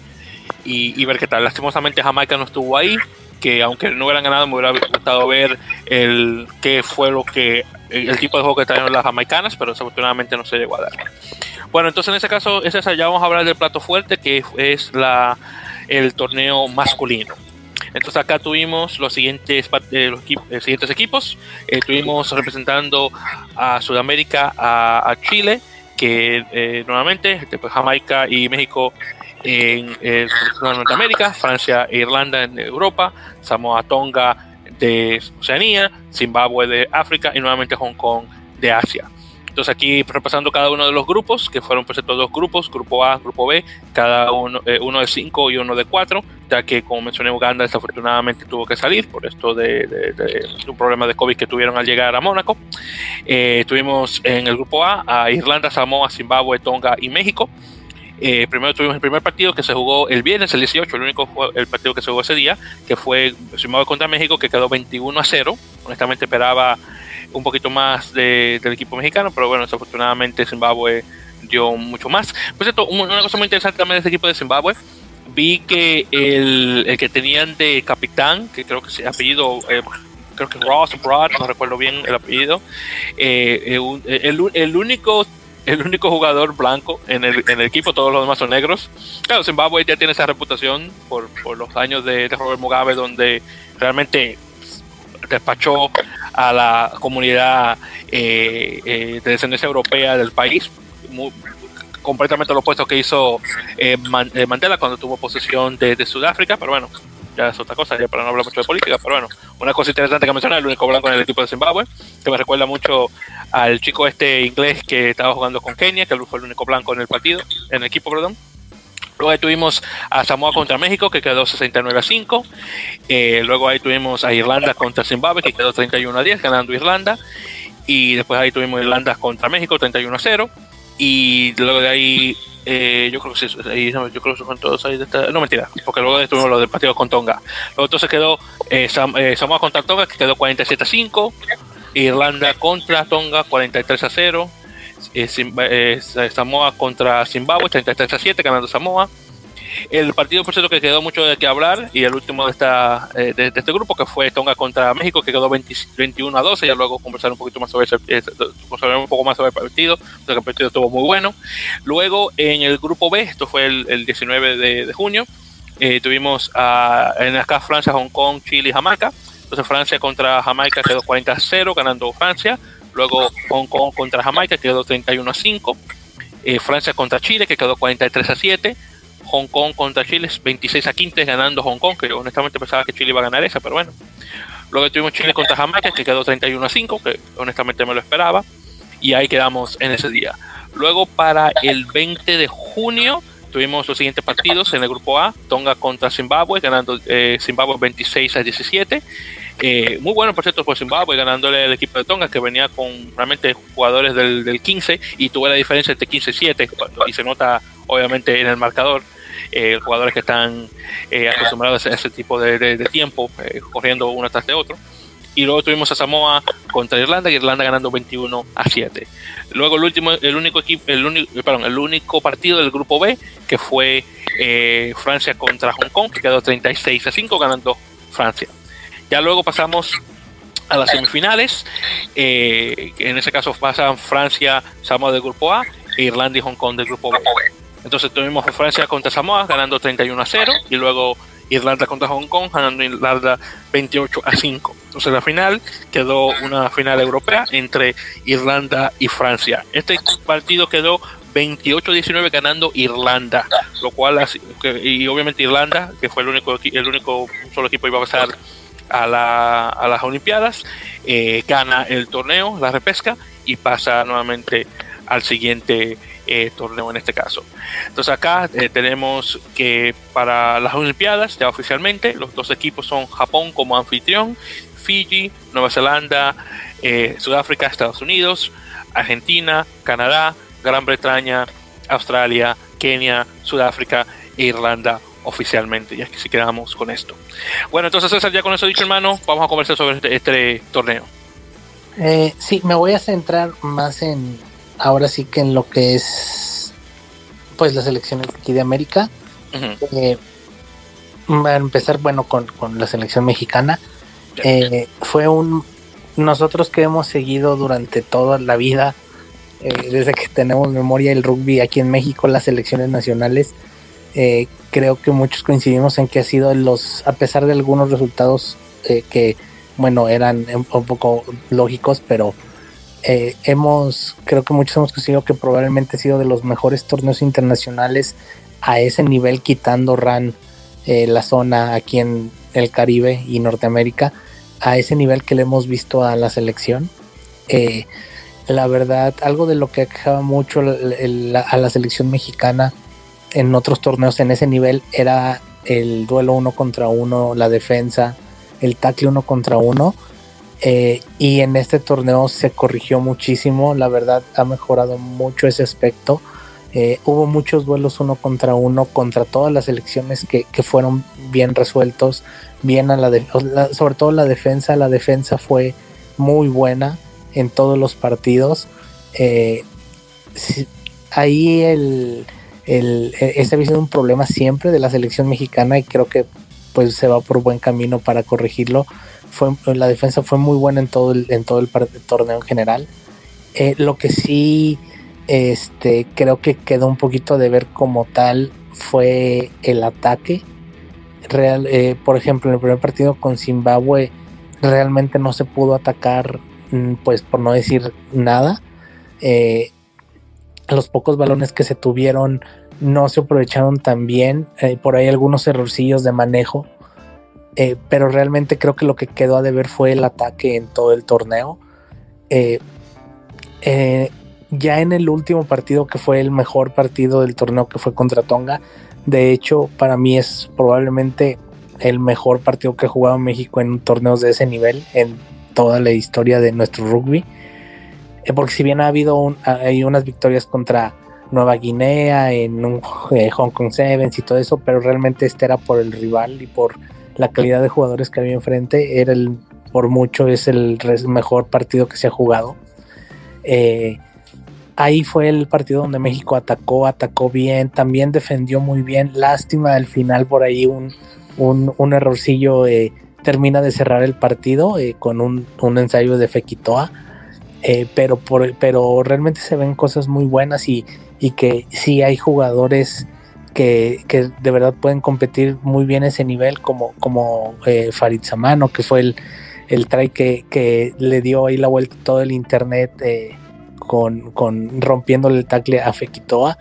y, ver qué tal. Lastimosamente Jamaica no estuvo ahí que aunque no hubieran ganado me hubiera gustado ver el qué fue lo que el, tipo de juego que trajeron las jamaicanas pero desafortunadamente no se llegó a dar bueno, entonces en ese caso, ese, ya vamos a hablar del plato fuerte, que es la, el torneo masculino. Entonces acá tuvimos los siguientes, eh, los eh, siguientes equipos. Eh, tuvimos representando a Sudamérica, a, Chile, que nuevamente después Jamaica y México en Norteamérica, Francia e Irlanda en Europa, Samoa Tonga de Oceanía, Zimbabue de África y nuevamente Hong Kong de Asia. Entonces aquí repasando cada uno de los grupos, que fueron pues dos grupos, grupo A, grupo B, cada uno, eh, uno de cinco y uno de cuatro, ya que como mencioné Uganda desafortunadamente tuvo que salir por esto de, un problema de COVID que tuvieron al llegar a Mónaco. Eh, tuvimos en el grupo A a Irlanda, Samoa, Zimbabue, Tonga y México. Eh, primero tuvimos el primer partido que se jugó el viernes, el 18, el único el partido que se jugó ese día, que fue Zimbabue contra México, que quedó 21 a 0. Honestamente esperaba un poquito más del equipo mexicano, pero bueno, desafortunadamente Zimbabue dio mucho más. Por cierto, una cosa muy interesante también de este equipo de Zimbabue, vi que el, que tenían de capitán, que creo que se apellido, eh, creo que Ross Broad, no recuerdo bien el apellido, eh, eh, el, el, único el único jugador blanco en el, en el, equipo, todos los demás son negros. Claro, Zimbabue ya tiene esa reputación por, por los años de, de Robert Mugabe, donde realmente despachó a la comunidad eh, eh, de descendencia europea del país, completamente lo opuesto que hizo eh, Mandela cuando tuvo posesión de, Sudáfrica, pero bueno, ya es otra cosa, ya para no hablar mucho de política, pero bueno, una cosa interesante que mencionar, el único blanco en el equipo de Zimbabue, que me recuerda mucho al chico este inglés que estaba jugando con Kenia, que fue el único blanco en el partido, en el equipo, perdón. Luego ahí tuvimos a Samoa contra México, que quedó 69 a 5. Eh, luego ahí tuvimos a Irlanda contra Zimbabue, que quedó 31 a 10, ganando Irlanda. Y después ahí tuvimos Irlanda contra México, 31 a 0. Y luego de ahí, eh, yo creo que sí, yo creo que son todos ahí. De esta, no, mentira, porque luego de tuvimos los del partido con Tonga. Luego entonces quedó eh, Samoa contra Tonga, que quedó 47 a 5. Irlanda contra Tonga, 43 a 0. Samoa contra Zimbabue, 33 a 7, ganando Samoa. El partido, por cierto, que quedó mucho de qué hablar y el último de, esta, de, este grupo, que fue Tonga contra México, que quedó 21 a 12. Ya luego conversar un poquito más sobre ese, un poco más sobre el partido, porque el partido estuvo muy bueno. Luego, en el grupo B, esto fue el, 19 de, junio, tuvimos a, en acá Francia, Hong Kong, Chile y Jamaica. Entonces Francia contra Jamaica quedó 40 a 0, ganando Francia. Luego Hong Kong contra Jamaica quedó 31 a 5. Eh, Francia contra Chile que quedó 43 a 7. Hong Kong contra Chile 26 a 15 ganando Hong Kong, que honestamente pensaba que Chile iba a ganar esa, pero bueno. Luego tuvimos Chile contra Jamaica que quedó 31 a 5, que honestamente me lo esperaba. Y ahí quedamos en ese día. Luego para el 20 de junio tuvimos los siguientes partidos en el grupo A, Tonga contra Zimbabue, ganando eh, Zimbabue 26 a 17. Eh, muy bueno, por cierto, por Zimbabue, ganándole el equipo de Tonga, que venía con realmente jugadores del, 15 y tuvo la diferencia entre 15 y 7, y se nota obviamente en el marcador. Eh, jugadores que están eh, acostumbrados a ese tipo de, tiempo, corriendo uno tras de otro. Y luego tuvimos a Samoa contra Irlanda, y Irlanda ganando 21 a 7. Luego el último, el único equipo, el único, perdón, el único partido del grupo B, que fue Francia contra Hong Kong, que quedó 36 a 5, ganando Francia. Ya luego pasamos a las semifinales. Eh, en ese caso pasan Francia, Samoa del grupo A, e Irlanda y Hong Kong del grupo B. Entonces tuvimos Francia contra Samoa ganando 31 a 0 y luego Irlanda contra Hong Kong ganando Irlanda 28 a 5. Entonces la final quedó una final europea entre Irlanda y Francia. Este partido quedó 28-19 ganando Irlanda, lo cual y obviamente Irlanda, que fue el único el único solo equipo que iba a pasar a, la, a las Olimpiadas, eh, gana el torneo, la repesca, y pasa nuevamente al siguiente eh, torneo en este caso. Entonces acá eh, tenemos que para las Olimpiadas, ya oficialmente, los dos equipos son Japón como anfitrión, Fiji, Nueva Zelanda, Sudáfrica, Estados Unidos, Argentina, Canadá, Gran Bretaña, Australia, Kenia, Sudáfrica e Irlanda oficialmente, ya que si quedamos con esto. Bueno, entonces César, ya con eso dicho hermano, vamos a conversar sobre este, este torneo. Eh, sí, me voy a centrar más en, ahora sí que en lo que es, pues las elecciones aquí de América. Eh, a empezar, bueno, con, la selección mexicana. Eh, fue un, nosotros que hemos seguido durante toda la vida, eh, desde que tenemos memoria el rugby aquí en México, las selecciones nacionales, eh, creo que muchos coincidimos en que ha sido los, a pesar de algunos resultados eh, que, bueno, eran un poco lógicos, pero eh, hemos, creo que muchos hemos considerado que probablemente ha sido de los mejores torneos internacionales a ese nivel, quitando RAN, la zona aquí en el Caribe y Norteamérica, a ese nivel que le hemos visto a la selección. la verdad, algo de lo que quejaba mucho a la selección mexicana en otros torneos en ese nivel era el duelo uno contra uno, la defensa, el tackle uno contra uno. Eh, y en este torneo se corrigió muchísimo, la verdad ha mejorado mucho ese aspecto. Eh, hubo muchos duelos uno contra uno contra todas las elecciones que, fueron bien resueltos, bien a la, sobre todo la defensa, la defensa fue muy buena en todos los partidos. Eh, ahí el, el, e, ese había sido un problema siempre de la selección mexicana y creo que pues se va por buen camino para corregirlo. Fue, la defensa fue muy buena en todo el, en todo el torneo en general. Eh, lo que sí este, creo que quedó un poquito de ver como tal fue el ataque. Real, eh, por ejemplo, en el primer partido con Zimbabue realmente no se pudo atacar, mm, pues por no decir nada. Eh, los pocos balones que se tuvieron no se aprovecharon tan bien, por ahí algunos errorcillos de manejo, eh, pero realmente creo que lo que quedó a deber fue el ataque en todo el torneo. Eh, ya en el último partido que fue el mejor partido del torneo que fue contra Tonga, de hecho para mí es probablemente el mejor partido que ha jugado México en torneos de ese nivel en toda la historia de nuestro rugby. Eh, porque si bien ha habido hay unas victorias contra Nueva Guinea, en eh, Hong Kong Sevens y todo eso, pero realmente este era por el rival y por la calidad de jugadores que había enfrente, era el, por mucho es el mejor partido que se ha jugado. Eh, ahí fue el partido donde México atacó, atacó bien, también defendió muy bien. Lástima al final por ahí un, un, errorcillo eh, termina de cerrar el partido eh, con un, un, ensayo de Fequitoa. Pero, pero realmente se ven cosas muy buenas y, y que sí hay jugadores que, de verdad pueden competir muy bien ese nivel, como, como Farid Samano, que fue el, el try que, que, le dio ahí la vuelta todo el internet con, con rompiéndole el tackle a Fequitoa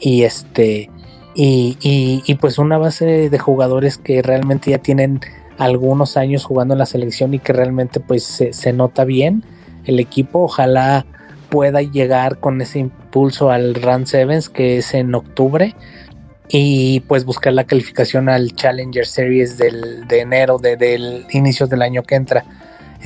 y este y, y, pues una base de jugadores que realmente ya tienen algunos años jugando en la selección y que realmente pues se, nota bien el equipo. Ojalá pueda llegar con ese impulso al Run Sevens que es en octubre y pues buscar la calificación al Challenger Series del, de enero de, del inicios del año que entra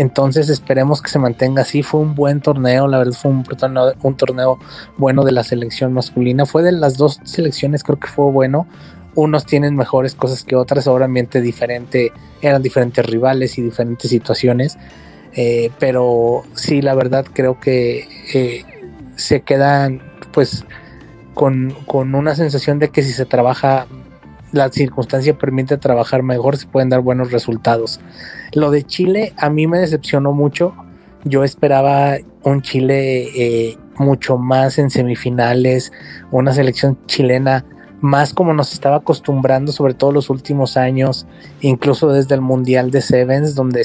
entonces esperemos que se mantenga así. Fue un buen torneo, la verdad fue un torneo, un torneo bueno de la selección masculina. Fue de las dos selecciones, creo que fue bueno. Unos tienen mejores cosas que otras, obviamente diferente, eran diferentes rivales y diferentes situaciones. Eh, pero sí, la verdad creo que eh, se quedan pues con, con una sensación de que si se trabaja la circunstancia permite trabajar mejor, se pueden dar buenos resultados. Lo de Chile a mí me decepcionó mucho. Yo esperaba un Chile eh, mucho más en semifinales, una selección chilena más como nos estaba acostumbrando, sobre todo los últimos años, incluso desde el Mundial de Sevens, donde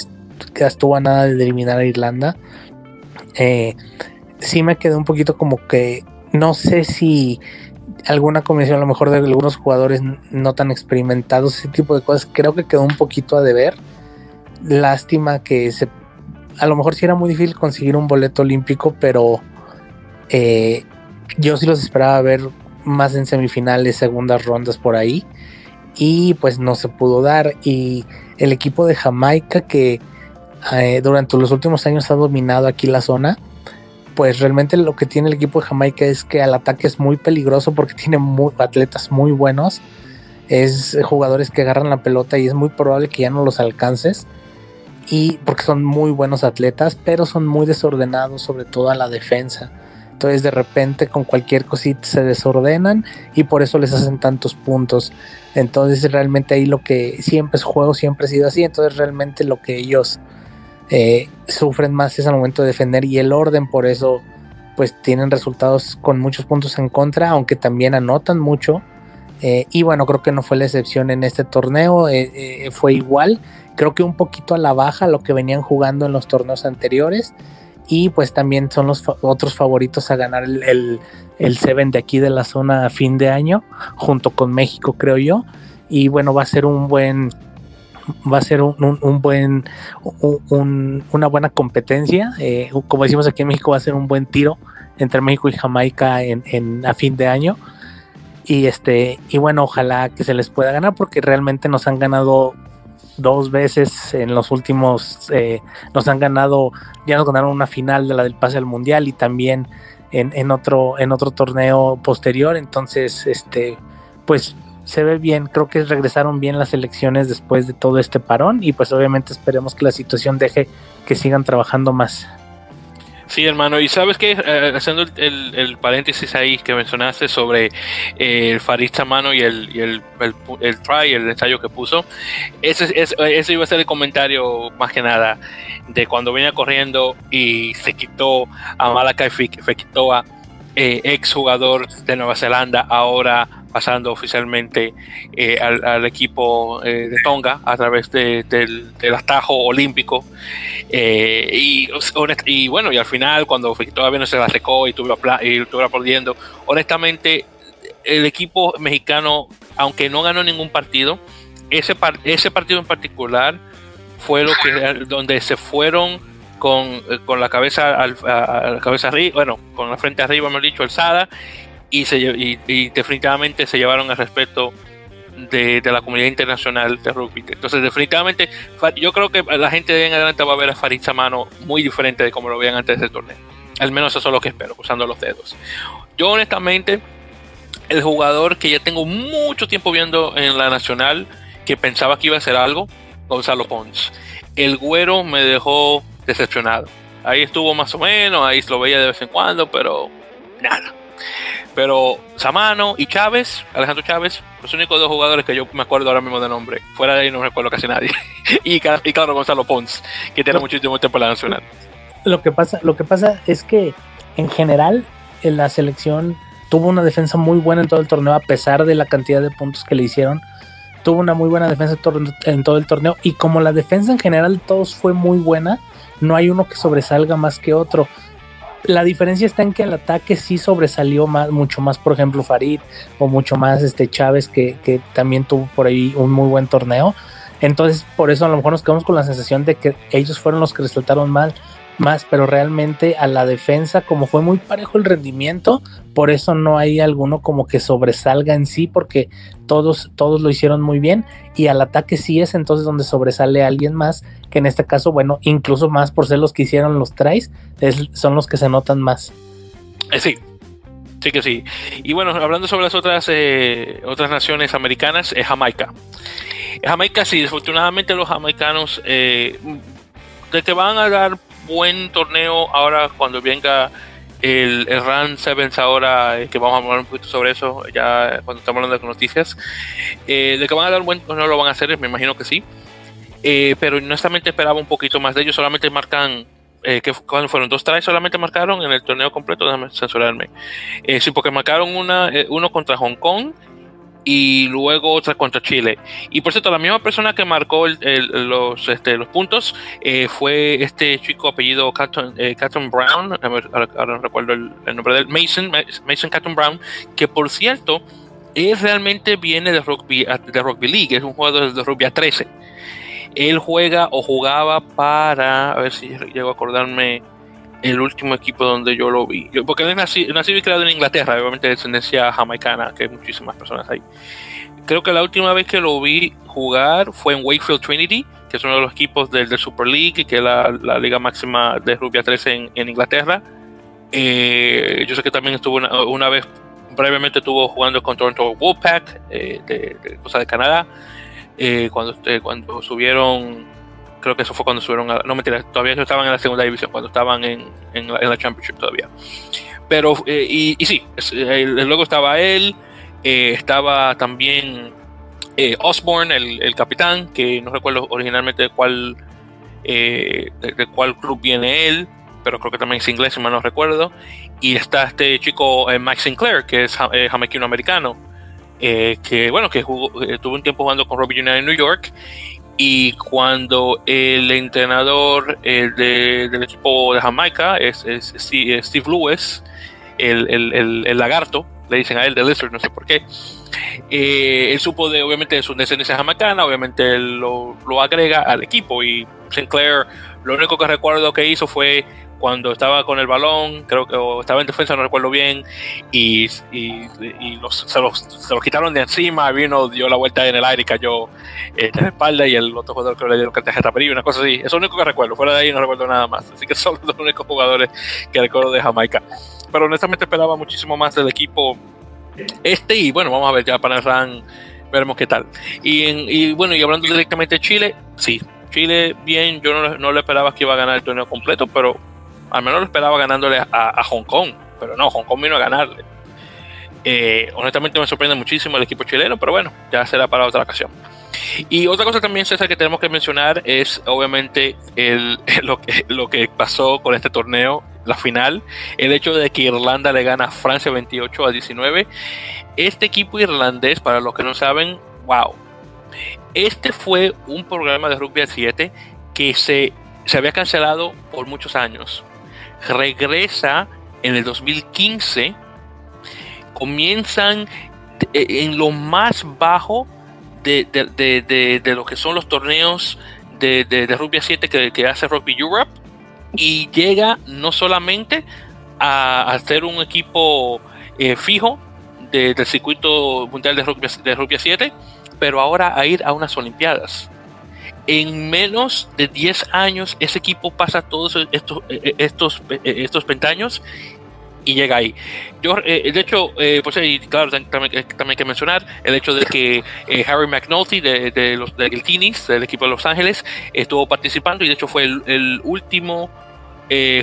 estuvo a nada de eliminar a Irlanda. Eh, sí me quedé un poquito como que no sé si alguna comisión a lo mejor de algunos jugadores no tan experimentados, ese tipo de cosas, creo que quedó un poquito a deber. Lástima que se, a lo mejor sí era muy difícil conseguir un boleto olímpico, pero eh, yo sí los esperaba ver más en semifinales, segundas rondas por ahí, y pues no se pudo dar. Y el equipo de Jamaica que eh, durante los últimos años ha dominado aquí la zona, pues realmente lo que tiene el equipo de Jamaica es que al ataque es muy peligroso porque tiene atletas muy buenos. Es jugadores que agarran la pelota y es muy probable que ya no los alcances. Y porque son muy buenos atletas, pero son muy desordenados, sobre todo a la defensa. Entonces de repente con cualquier cosita se desordenan y por eso les hacen tantos puntos. Entonces realmente ahí lo que siempre es juego, siempre ha sido así. Entonces realmente lo que ellos eh, sufren más es momento de defender y el orden por eso pues tienen resultados con muchos puntos en contra, aunque también anotan mucho. Eh, y bueno, creo que no fue la excepción en este torneo, eh, fue igual, creo que un poquito a la baja lo que venían jugando en los torneos anteriores. Y pues también son los otros favoritos a ganar el, el, el Seven de aquí de la zona a fin de año, junto con México, creo yo. Y bueno, va a ser un buen, va a ser un, buen, una buena competencia. Eh, como decimos aquí en México, va a ser un buen tiro entre México y Jamaica en, a fin de año. Y este, y bueno, ojalá que se les pueda ganar, porque realmente nos han ganado dos veces en los últimos, eh, nos han ganado, ya nos ganaron una final de la del pase al mundial y también en, en otro, en otro torneo posterior. Entonces, este, pues se ve bien, creo que regresaron bien las elecciones después de todo este parón y pues obviamente esperemos que la situación deje que sigan trabajando más. Sí, hermano, y sabes que eh, haciendo el, paréntesis ahí que mencionaste sobre eh, el farista mano y el, y el, el, try, el ensayo que puso, ese, ese, iba a ser el comentario más que nada de cuando venía corriendo y se quitó a Malakai Fekitoa, eh, ex jugador de Nueva Zelanda, ahora pasando oficialmente eh, al, equipo eh, de Tonga a través del, atajo olímpico. Eh, y, y, bueno, y al final, cuando todavía no se la secó y estuvo, y estuvo aplaudiendo, honestamente, el equipo mexicano, aunque no ganó ningún partido, ese, ese partido en particular fue lo que donde se fueron con, con la cabeza al, cabeza arriba, bueno, con la frente arriba, hemos dicho, alzada y, y, definitivamente se llevaron el respeto de, la comunidad internacional de rugby. Entonces, definitivamente, yo creo que la gente de en adelante va a ver a Farid Samano muy diferente de como lo veían antes de ese torneo. Al menos eso es lo que espero, usando los dedos. Yo, honestamente, el jugador que ya tengo mucho tiempo viendo en la nacional, que pensaba que iba a hacer algo, Gonzalo Pons. El güero me dejó decepcionado. Ahí estuvo más o menos, ahí lo veía de vez en cuando, pero nada. Pero Samano y Chávez, Alejandro Chávez, los únicos dos jugadores que yo me acuerdo ahora mismo de nombre. Fuera de ahí no recuerdo casi nadie. y, claro, Gonzalo Pons, que tiene muchísimo tiempo en la nacional. Lo que pasa, lo que pasa es que en general en la selección tuvo una defensa muy buena en todo el torneo, a pesar de la cantidad de puntos que le hicieron. Tuvo una muy buena defensa en todo el torneo. Y como la defensa en general todos fue muy buena, no hay uno que sobresalga más que otro. La diferencia está en que el ataque sí sobresalió más, mucho más, por ejemplo, Farid o mucho más este Chávez, que, que también tuvo por ahí un muy buen torneo. Entonces, por eso a lo mejor nos quedamos con la sensación de que ellos fueron los que resaltaron mal más, pero realmente a la defensa, como fue muy parejo el rendimiento, por eso no hay alguno como que sobresalga en sí, porque todos, todos lo hicieron muy bien, y al ataque sí es entonces donde sobresale alguien más, que en este caso, bueno, incluso más por ser los que hicieron los tries, son los que se notan más. Eh, sí, sí que sí. Y bueno, hablando sobre las otras, eh, otras naciones americanas, es Jamaica. Jamaica, sí, desafortunadamente los jamaicanos eh, de van a dar buen torneo ahora cuando venga el, el Run Sevens ahora, eh, que vamos a hablar un poquito sobre eso ya cuando estamos hablando de noticias. Eh, de que van a dar buen torneo lo van a hacer, me imagino que sí. Eh, pero honestamente esperaba un poquito más de ellos, solamente marcan eh, que cuando fueron dos tries solamente marcaron en el torneo completo, déjame censurarme. sí, porque marcaron una, uno contra Hong Kong y luego otra contra Chile. Y por cierto, la misma persona que marcó los, este, los puntos eh, fue este chico apellido Catton, eh, Brown, ahora, no recuerdo el, nombre de él, Mason, Mason Catton Brown, que por cierto, él realmente viene de rugby, de rugby league, es un jugador de rugby a 13. Él juega o jugaba para, a ver si llego a acordarme, el último equipo donde yo lo vi. porque él nací, nacido y creado en Inglaterra, obviamente de descendencia jamaicana, que hay muchísimas personas ahí. Creo que la última vez que lo vi jugar fue en Wakefield Trinity, que es uno de los equipos del, Super League, que es la, liga máxima de rugby 13 en, Inglaterra. Eh, yo sé que también estuvo una, vez, brevemente estuvo jugando con Toronto Wolfpack, eh, de, de, cosa de Canadá, eh, cuando, cuando subieron creo que eso fue cuando subieron a, no mentira, todavía no estaban en la segunda división, cuando estaban en, en, la, Championship todavía. Pero, eh, y, y, sí, luego estaba él, eh, estaba también eh, Osborne, el, el, capitán, que no recuerdo originalmente de cuál, de, cuál club viene él, pero creo que también es inglés, si mal no recuerdo. Y está este chico Mike Sinclair, que es jamaiquino americano, que bueno, que jugó, tuvo un tiempo jugando con Robbie United en New York y cuando el entrenador del equipo de Jamaica es, Steve Lewis, el, lagarto, le dicen a él, de Lizard, no sé por qué. Eh, él supo de, obviamente, de su descendencia jamaicana, obviamente lo, lo, agrega al equipo y Sinclair, lo único que recuerdo que hizo fue cuando estaba con el balón, creo que estaba en defensa, no recuerdo bien, y, y, se, los, se, quitaron de encima, vino, dio la vuelta en el aire y cayó en la espalda, y el otro jugador que le dieron tarjeta y una cosa así. Es lo único que recuerdo, fuera de ahí no recuerdo nada más. Así que son los únicos jugadores que recuerdo de Jamaica. Pero honestamente esperaba muchísimo más del equipo este, y bueno, vamos a ver ya para el RAN, veremos qué tal. Y, y bueno, y hablando directamente de Chile, sí, Chile bien, yo no, no le esperaba que iba a ganar el torneo completo, pero al menos lo esperaba ganándole a, Hong Kong, pero no, Hong Kong vino a ganarle. Eh, honestamente me sorprende muchísimo el equipo chileno, pero bueno, ya será para otra ocasión. Y otra cosa también, César, que tenemos que mencionar es obviamente el, lo, que, pasó con este torneo, la final, el hecho de que Irlanda le gana a Francia 28 a 19. Este equipo irlandés, para los que no saben, wow. Este fue un programa de rugby a 7 que se, se había cancelado por muchos años regresa en el 2015, comienzan en lo más bajo de, lo que son los torneos de, rugby 7 que, hace Rugby Europe y llega no solamente a, ser un equipo eh, fijo del circuito mundial de rugby, de rugby 7, pero ahora a ir a unas Olimpiadas en menos de 10 años ese equipo pasa todos estos, eh, eh, estos, eh, estos pentaños y llega ahí. Yo, de hecho, pues claro, también, hay que mencionar el hecho de que Harry McNulty de, los de Teenies, del equipo de Los Ángeles, estuvo participando y de hecho fue el, último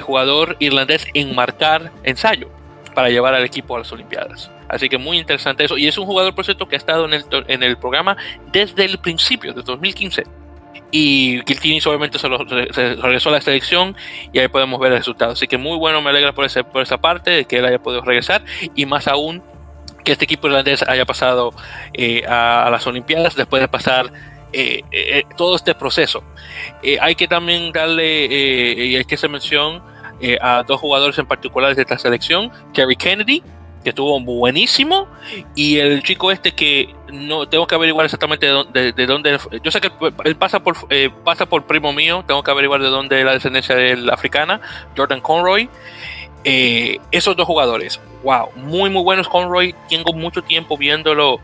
jugador irlandés en marcar ensayo. para llevar al equipo a las Olimpiadas. Así que muy interesante eso. Y es un jugador, por cierto, que ha estado en el, en el programa desde el principio, de 2015. Y Kiltini obviamente se, regresó a la selección y ahí podemos ver el resultado. Así que muy bueno, me alegra por, ese, por esa parte de que él haya podido regresar y más aún que este equipo irlandés haya pasado eh, a, las Olimpiadas después de pasar eh, eh, todo este proceso. hay que también darle, y hay que hacer mención a dos jugadores en particular de esta selección, Kerry Kennedy, que estuvo buenísimo, y el chico este que no tengo que averiguar exactamente de dónde, yo sé que él pasa por pasa por primo mío, tengo que averiguar de dónde es la descendencia africana, Jordan Conroy. esos dos jugadores, wow, muy muy buenos Conroy. Tengo mucho tiempo viéndolo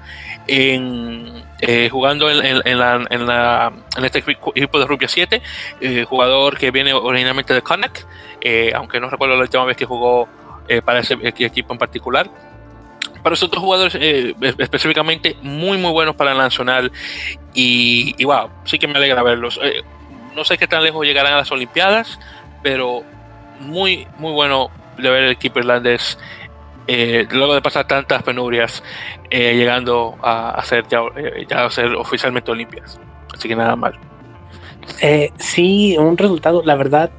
en, eh, jugando en, la, en, este equipo de Rubia 7, eh, jugador que viene originalmente de Connacht, eh, aunque no recuerdo la última vez que jugó para ese equipo en particular. Para esos otros jugadores específicamente muy muy buenos para el nacional y, y wow, sí que me alegra verlos. no sé qué tan lejos llegarán a las Olimpiadas, pero muy muy bueno de ver el equipo irlandés eh, luego de pasar tantas penurias, eh, llegando a, ser ya, eh, ya a ser oficialmente Olimpias. Así que nada mal. sí, un resultado, la verdad,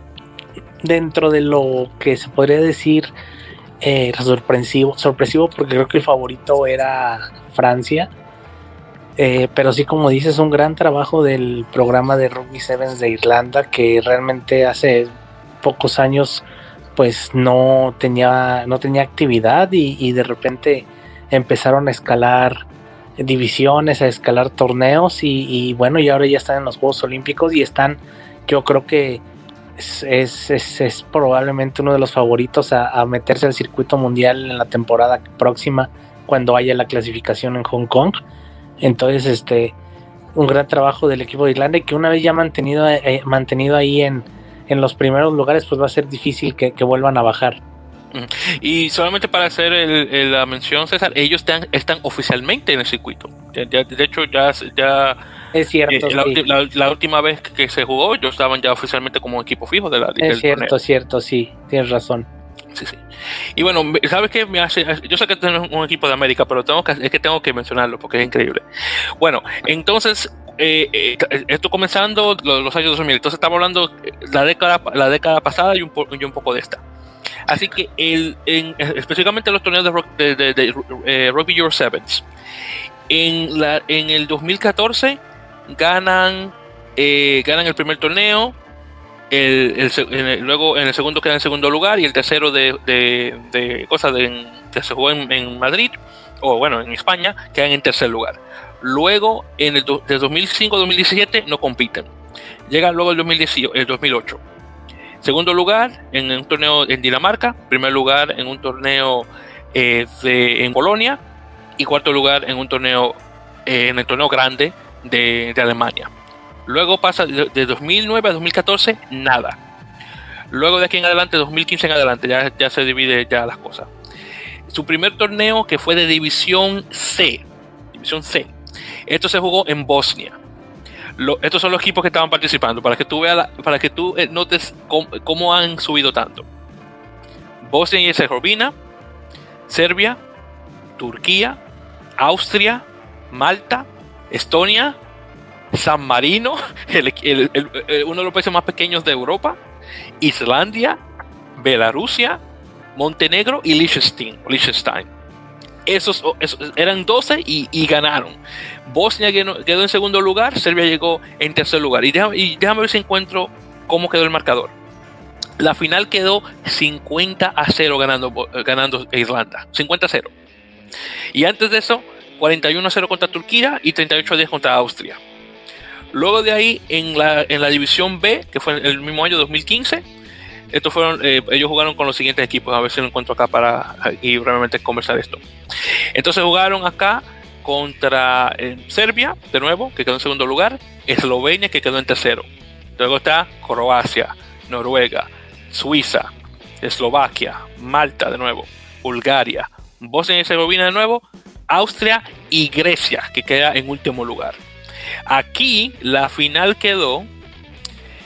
dentro de lo que se podría decir sorpresivo, sorpresivo porque creo que el favorito era Francia. pero sí, como dices, un gran trabajo del programa de Rugby Sevens de Irlanda que realmente hace pocos años pues no tenía, no tenía actividad y, de repente empezaron a escalar divisiones, a escalar torneos y, bueno, y ahora ya están en los Juegos Olímpicos y están, yo creo que es, es, probablemente uno de los favoritos a, meterse al circuito mundial en la temporada próxima cuando haya la clasificación en Hong Kong. Entonces, este, un gran trabajo del equipo de Irlanda que una vez ya mantenido, eh, mantenido ahí en, en los primeros lugares, pues va a ser difícil que, vuelvan a bajar. Y solamente para hacer la mención, César, ellos están, están oficialmente en el circuito. de hecho, ya, ya es cierto. Eh, la, última vez que se jugó, ellos estaban ya oficialmente como equipo fijo de la Es cierto, es cierto, sí, tienes razón. Sí, sí. Y bueno, ¿sabes qué me hace? Yo sé que tenemos un equipo de América, pero tengo que, es que tengo que mencionarlo porque es increíble. Bueno, entonces, eh, eh, esto comenzando los, años 2000, entonces estamos hablando la década, la década pasada y un, y un poco de esta. Así que el, en, específicamente los torneos de, de, eh, Rugby Euro Sevens, en, la, en el 2014 ganan, ganan el primer torneo, luego en el segundo queda en segundo lugar y el tercero de, de, cosas de, que se jugó en, Madrid, o bueno, en España, quedan en tercer lugar. Luego, en el de 2005-2017 no compiten. Llegan luego el, 2018, el 2008. Segundo lugar en un torneo en Dinamarca. Primer lugar en un torneo eh, en Polonia. Y cuarto lugar en un torneo eh, en el torneo grande de, Alemania. Luego pasa de, 2009 a 2014 nada. Luego de aquí en adelante, 2015 en adelante, ya, se divide ya las cosas. Su primer torneo que fue de división C. División C esto se jugó en Bosnia. estos son los equipos que estaban participando para que tú veas para que tú eh, notes cómo, han subido tanto. Bosnia y Herzegovina, Serbia, Turquía, Austria, Malta, Estonia, San Marino, uno de los países más pequeños de Europa, Islandia, Belarusia, Montenegro y Liechtenstein esos, eran 12 y, ganaron. Bosnia quedó, en segundo lugar, Serbia llegó en tercer lugar. Y déjame, ver si encuentro cómo quedó el marcador. La final quedó 50 a 0 ganando, ganando Irlanda. 50 a 0. Y antes de eso, 41 a 0 contra Turquía y 38 a 10 contra Austria. Luego de ahí, en la, en la división B, que fue el mismo año 2015, estos fueron, eh, ellos jugaron con los siguientes equipos, a ver si lo encuentro acá para y brevemente conversar esto. Entonces jugaron acá contra eh, Serbia, de nuevo, que quedó en segundo lugar, Eslovenia, que quedó en tercero. Luego está Croacia, Noruega, Suiza, Eslovaquia, Malta, de nuevo, Bulgaria, Bosnia y Herzegovina, de nuevo, Austria y Grecia, que queda en último lugar. Aquí la final quedó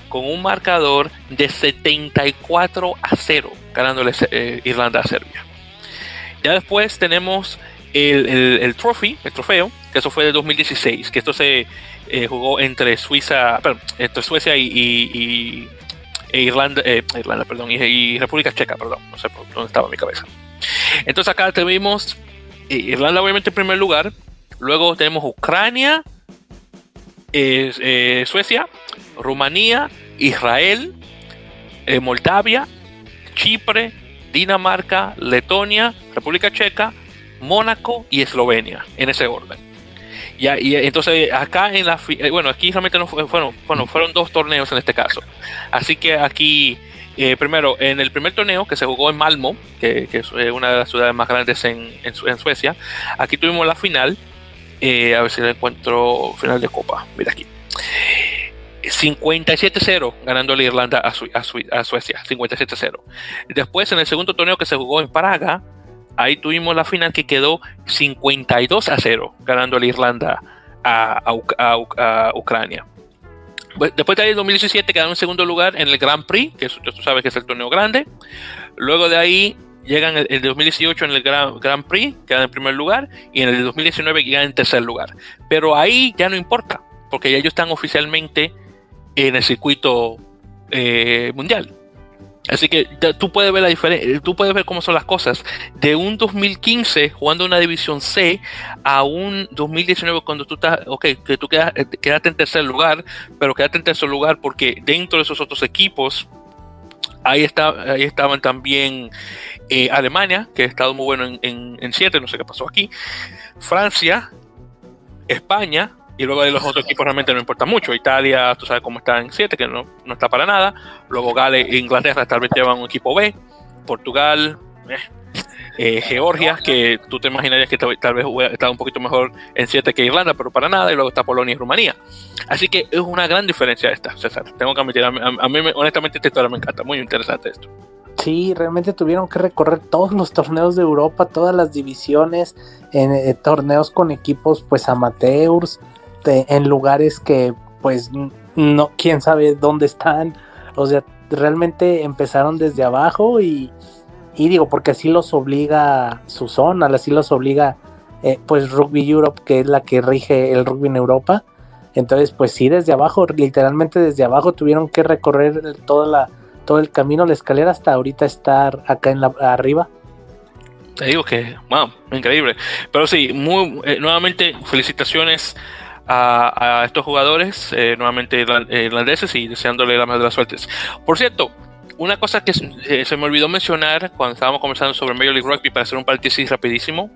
con un marcador de 74 a 0, ganándole eh, Irlanda a Serbia. Ya después tenemos el, el, el trofeo, que eso fue de 2016, que esto se eh, jugó entre Suiza, perdón, entre Suecia y, e Irlanda, eh, Irlanda, perdón, y, República Checa, perdón, no sé por dónde estaba mi cabeza. Entonces acá eh, Irlanda obviamente en primer lugar, luego tenemos Ucrania, Suecia, Rumanía, Israel, Moldavia, Chipre, Dinamarca, Letonia, República Checa, Mónaco y Eslovenia, en ese orden. Y, entonces acá en la eh, bueno aquí realmente no fueron bueno fueron dos torneos en este caso así que aquí eh, primero en el primer torneo que se jugó en Malmo que, es eh, una de las ciudades más grandes en, en, Suecia aquí tuvimos la final a ver si la encuentro final de copa. Mira aquí. 57-0 ganando la Irlanda a, a Suecia 57-0 después en el segundo torneo que se jugó en Praga ahí tuvimos la final que quedó 52 a 0, ganando la Irlanda a, Ucrania. Después de ahí, en 2017 quedaron en segundo lugar en el Grand Prix, que tú sabes que es el torneo grande. Luego de ahí llegan en el 2018 en el Grand, Grand Prix, quedan en primer lugar, y en el 2019 llegan en tercer lugar. Pero ahí ya no importa, porque ya ellos están oficialmente en el circuito eh, mundial. Así que tú puedes ver la diferencia, tú puedes ver cómo son las cosas. De un 2015 jugando una división C a un 2019 cuando tú estás, ok, que tú eh, quedaste en tercer lugar, pero quedaste en tercer lugar porque dentro de esos otros equipos, ahí, está, ahí estaban también eh, Alemania, que ha estado muy bueno en 7, no sé qué pasó aquí, Francia, España, y luego de los otros equipos realmente no importa mucho. Italia, tú sabes cómo está en 7, que no, no, está para nada. Luego Gales e Inglaterra tal vez llevan un equipo B. Portugal, eh, eh, Georgia, que tú te imaginarías que tal, vez estado un poquito mejor en 7 que Irlanda, pero para nada. Y luego está Polonia y Rumanía. Así que es una gran diferencia esta, César. Tengo que admitir, a a mí honestamente esta historia me encanta. Muy interesante esto. Sí, realmente tuvieron que recorrer todos los torneos de Europa, todas las divisiones, en eh, torneos con equipos pues amateurs, en lugares que pues no, quién sabe dónde están. O sea, realmente empezaron desde abajo y, y digo, porque así los obliga su zona, así los obliga eh, pues Rugby Europe, que es la que rige el rugby en Europa. Entonces, pues sí, desde abajo, literalmente desde abajo tuvieron que recorrer toda la, todo el camino, la escalera hasta ahorita estar acá en la arriba. Te digo que, wow, increíble. Pero sí, muy, eh, nuevamente felicitaciones a, estos jugadores, eh, nuevamente irlandeses, y deseándole la mejor de las suertes. Por cierto, una cosa que eh, se me olvidó mencionar cuando estábamos conversando sobre Major League Rugby para hacer un paréntesis rapidísimo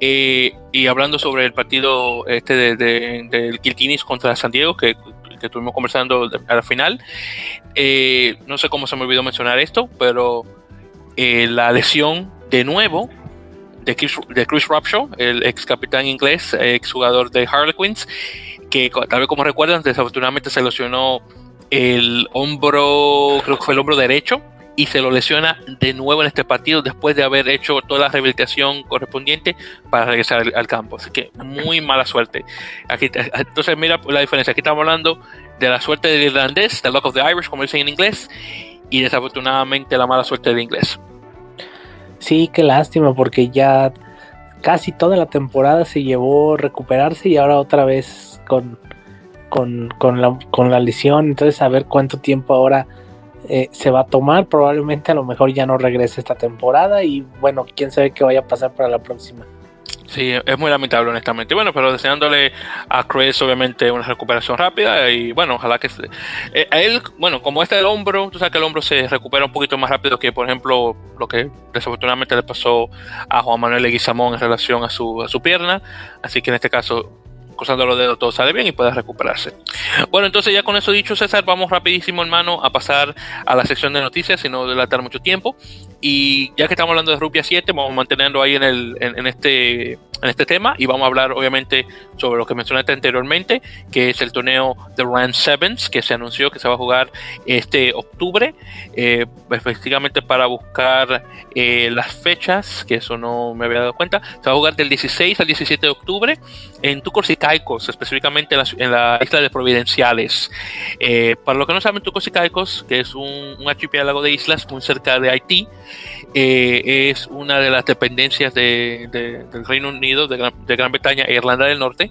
eh, y hablando sobre el partido este del de, de, contra San Diego que, que estuvimos conversando al final no sé cómo se me olvidó mencionar esto pero la lesión de nuevo de Chris, de Chris el ex capitán inglés, ex jugador de Harlequins, que tal vez como recuerdan, desafortunadamente se lesionó el hombro, creo que fue el hombro derecho, y se lo lesiona de nuevo en este partido después de haber hecho toda la rehabilitación correspondiente para regresar al, campo. Así que muy mala suerte. Aquí, entonces, mira la diferencia. Aquí estamos hablando de la suerte del irlandés, the luck of the Irish, como dicen en inglés, y desafortunadamente la mala suerte del inglés. Sí, qué lástima, porque ya casi toda la temporada se llevó recuperarse y ahora otra vez con, con, la, con la lesión. Entonces, a ver cuánto tiempo ahora eh, se va a tomar. Probablemente a lo mejor ya no regrese esta temporada y bueno, quién sabe qué vaya a pasar para la próxima. Sí, es muy lamentable, honestamente. Bueno, pero deseándole a Chris, obviamente, una recuperación rápida. Y bueno, ojalá que. Eh, a él, bueno, como este del hombro, tú sabes que el hombro se recupera un poquito más rápido que, por ejemplo, lo que desafortunadamente le pasó a Juan Manuel Leguizamón en relación a su, a su pierna. Así que en este caso, cruzando los dedos todo sale bien y puede recuperarse. Bueno, entonces ya con eso dicho, César, vamos rapidísimo, hermano, a pasar a la sección de noticias, sin no delatar mucho tiempo. Y ya que estamos hablando de Rupia 7, vamos manteniendo ahí en, el, en, este, en este tema y vamos a hablar obviamente sobre lo que mencionaste anteriormente, que es el torneo de Rand Sevens, que se anunció que se va a jugar este octubre, eh, efectivamente para buscar eh, las fechas, que eso no me había dado cuenta, se va a jugar del 16 al 17 de octubre en Tucos y Caicos, específicamente en la, isla de Providenciales. Eh, para los que no saben, Tucos y Caicos, que es un, un archipiélago de islas muy cerca de Haití, eh, es una de las dependencias de, del Reino Unido, de Gran, Bretaña e Irlanda del Norte.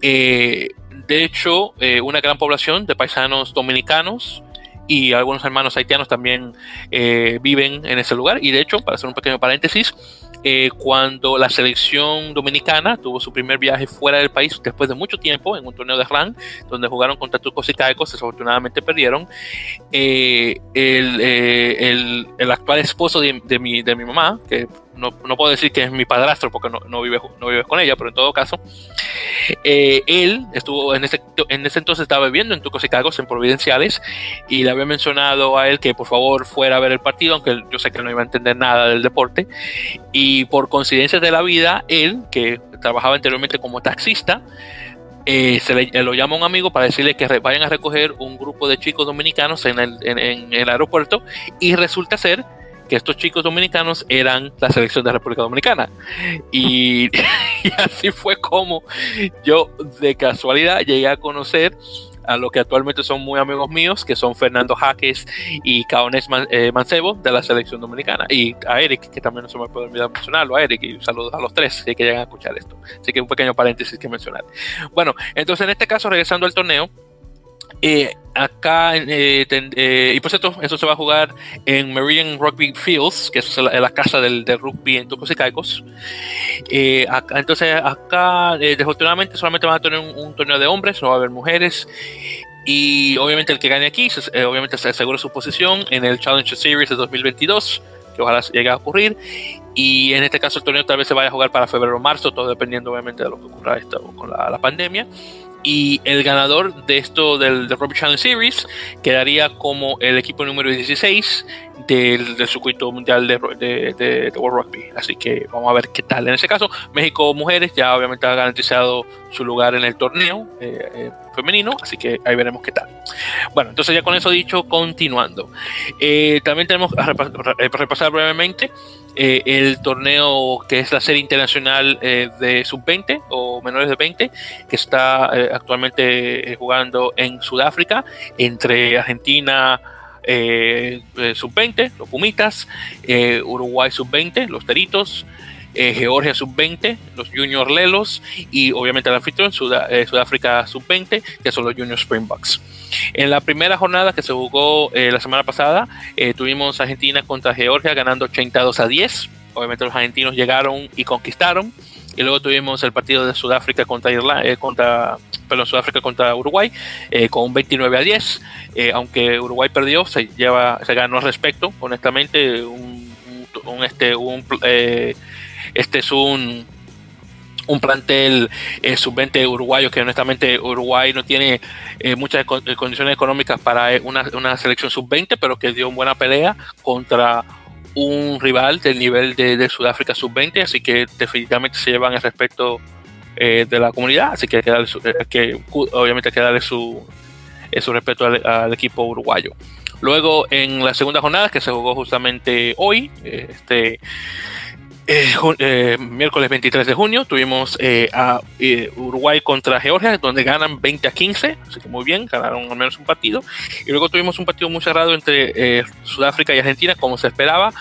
Eh, de hecho, eh, una gran población de paisanos dominicanos y algunos hermanos haitianos también viven en ese lugar. Y de hecho, para hacer un pequeño paréntesis, eh, cuando la selección dominicana tuvo su primer viaje fuera del país después de mucho tiempo en un torneo de RAN, donde jugaron contra Turcos y Caicos, desafortunadamente perdieron. Eh, eh, el, el, actual esposo de, de, mi, de mi mamá, que no, no, puedo decir que es mi padrastro porque no, no, vive, no vive con ella, pero en todo caso, eh, él estuvo en ese, en ese entonces estaba viviendo en Tucos y Cagos, en Providenciales, y le había mencionado a él que por favor fuera a ver el partido, aunque yo sé que no iba a entender nada del deporte, y por coincidencias de la vida, él, que trabajaba anteriormente como taxista, eh, se le, lo llama un amigo para decirle que vayan a recoger un grupo de chicos dominicanos en el, en el aeropuerto y resulta ser que estos chicos dominicanos eran la selección de la República Dominicana. Y, así fue como yo de casualidad llegué a conocer a lo que actualmente son muy amigos míos, que son Fernando Jaques y Caones eh, Mancebo de la selección dominicana. Y a Eric, que también no se me puede olvidar mencionarlo, a Eric, saludos a los tres que llegan a escuchar esto. Así que un pequeño paréntesis que mencionar. Bueno, entonces en este caso, regresando al torneo, eh, acá, eh, eh, y por cierto, eso se va a jugar en Meridian Rugby Fields, que es la, casa del, rugby en Tucos y Caicos. entonces, acá, desafortunadamente, solamente van a tener un, torneo de hombres, no va a haber mujeres. Y obviamente, el que gane aquí, obviamente, se asegura su posición en el Challenger Series de 2022, que ojalá llegue a ocurrir. Y en este caso, el torneo tal vez se vaya a jugar para febrero o marzo, todo dependiendo, obviamente, de lo que ocurra esto, con la pandemia y el ganador de esto del, Rugby Challenge Series quedaría como el equipo número 16 del, circuito mundial de, de, World Rugby. Así que vamos a ver qué tal. En ese caso, México Mujeres ya obviamente ha garantizado su lugar en el torneo eh, eh, femenino, así que ahí veremos qué tal. Bueno, entonces ya con eso dicho, continuando. Eh, también tenemos a repasar brevemente eh, el torneo que es la serie internacional eh, de sub-20 o menores de 20, que está eh, actualmente jugando en Sudáfrica entre Argentina. sub-20, los Pumitas, Uruguay sub-20, los Teritos, Georgia sub-20, los Junior Lelos y obviamente el anfitrión Sudáfrica sub-20, que son los Junior Springboks. En la primera jornada que se jugó eh, la semana pasada, eh, tuvimos Argentina contra Georgia ganando 82 a 10. Obviamente los argentinos llegaron y conquistaron. Y luego tuvimos el partido de Sudáfrica contra Irlanda, eh, contra, perdón, Sudáfrica contra Uruguay con 29 a 10. aunque Uruguay perdió, se lleva, se ganó respecto, honestamente. Un, este, un, este es un un plantel eh, sub-20 uruguayo que honestamente Uruguay no tiene eh, muchas eh, condiciones económicas para una, selección sub-20, pero que dio una buena pelea contra un rival del nivel de, Sudáfrica sub-20, así que definitivamente se llevan el respeto de la comunidad, así que hay que, darle que obviamente hay que darle su, su respeto al, equipo uruguayo. Luego en la segunda jornada que se jugó justamente hoy, este eh, eh, miércoles 23 de junio tuvimos eh, a Uruguay contra Georgia, donde ganan 20 a 15, así que muy bien, ganaron al menos un partido. Y luego tuvimos un partido muy cerrado entre Sudáfrica y Argentina, como se esperaba,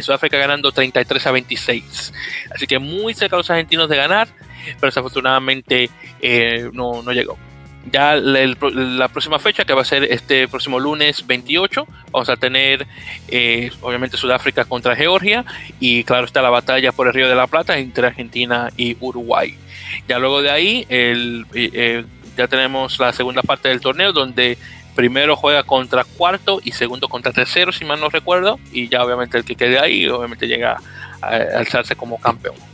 Sudáfrica ganando 33 a 26. Así que muy cerca los argentinos de ganar, pero desafortunadamente no, no llegó. Ya la, próxima fecha, que va a ser este próximo lunes 28, vamos a tener eh, obviamente Sudáfrica contra Georgia y claro está la batalla por el Río de la Plata entre Argentina y Uruguay. Ya luego de ahí el, eh, eh, ya tenemos la segunda parte del torneo donde primero juega contra cuarto y segundo contra tercero, si mal no recuerdo, y ya obviamente el que quede ahí obviamente llega a alzarse como campeón.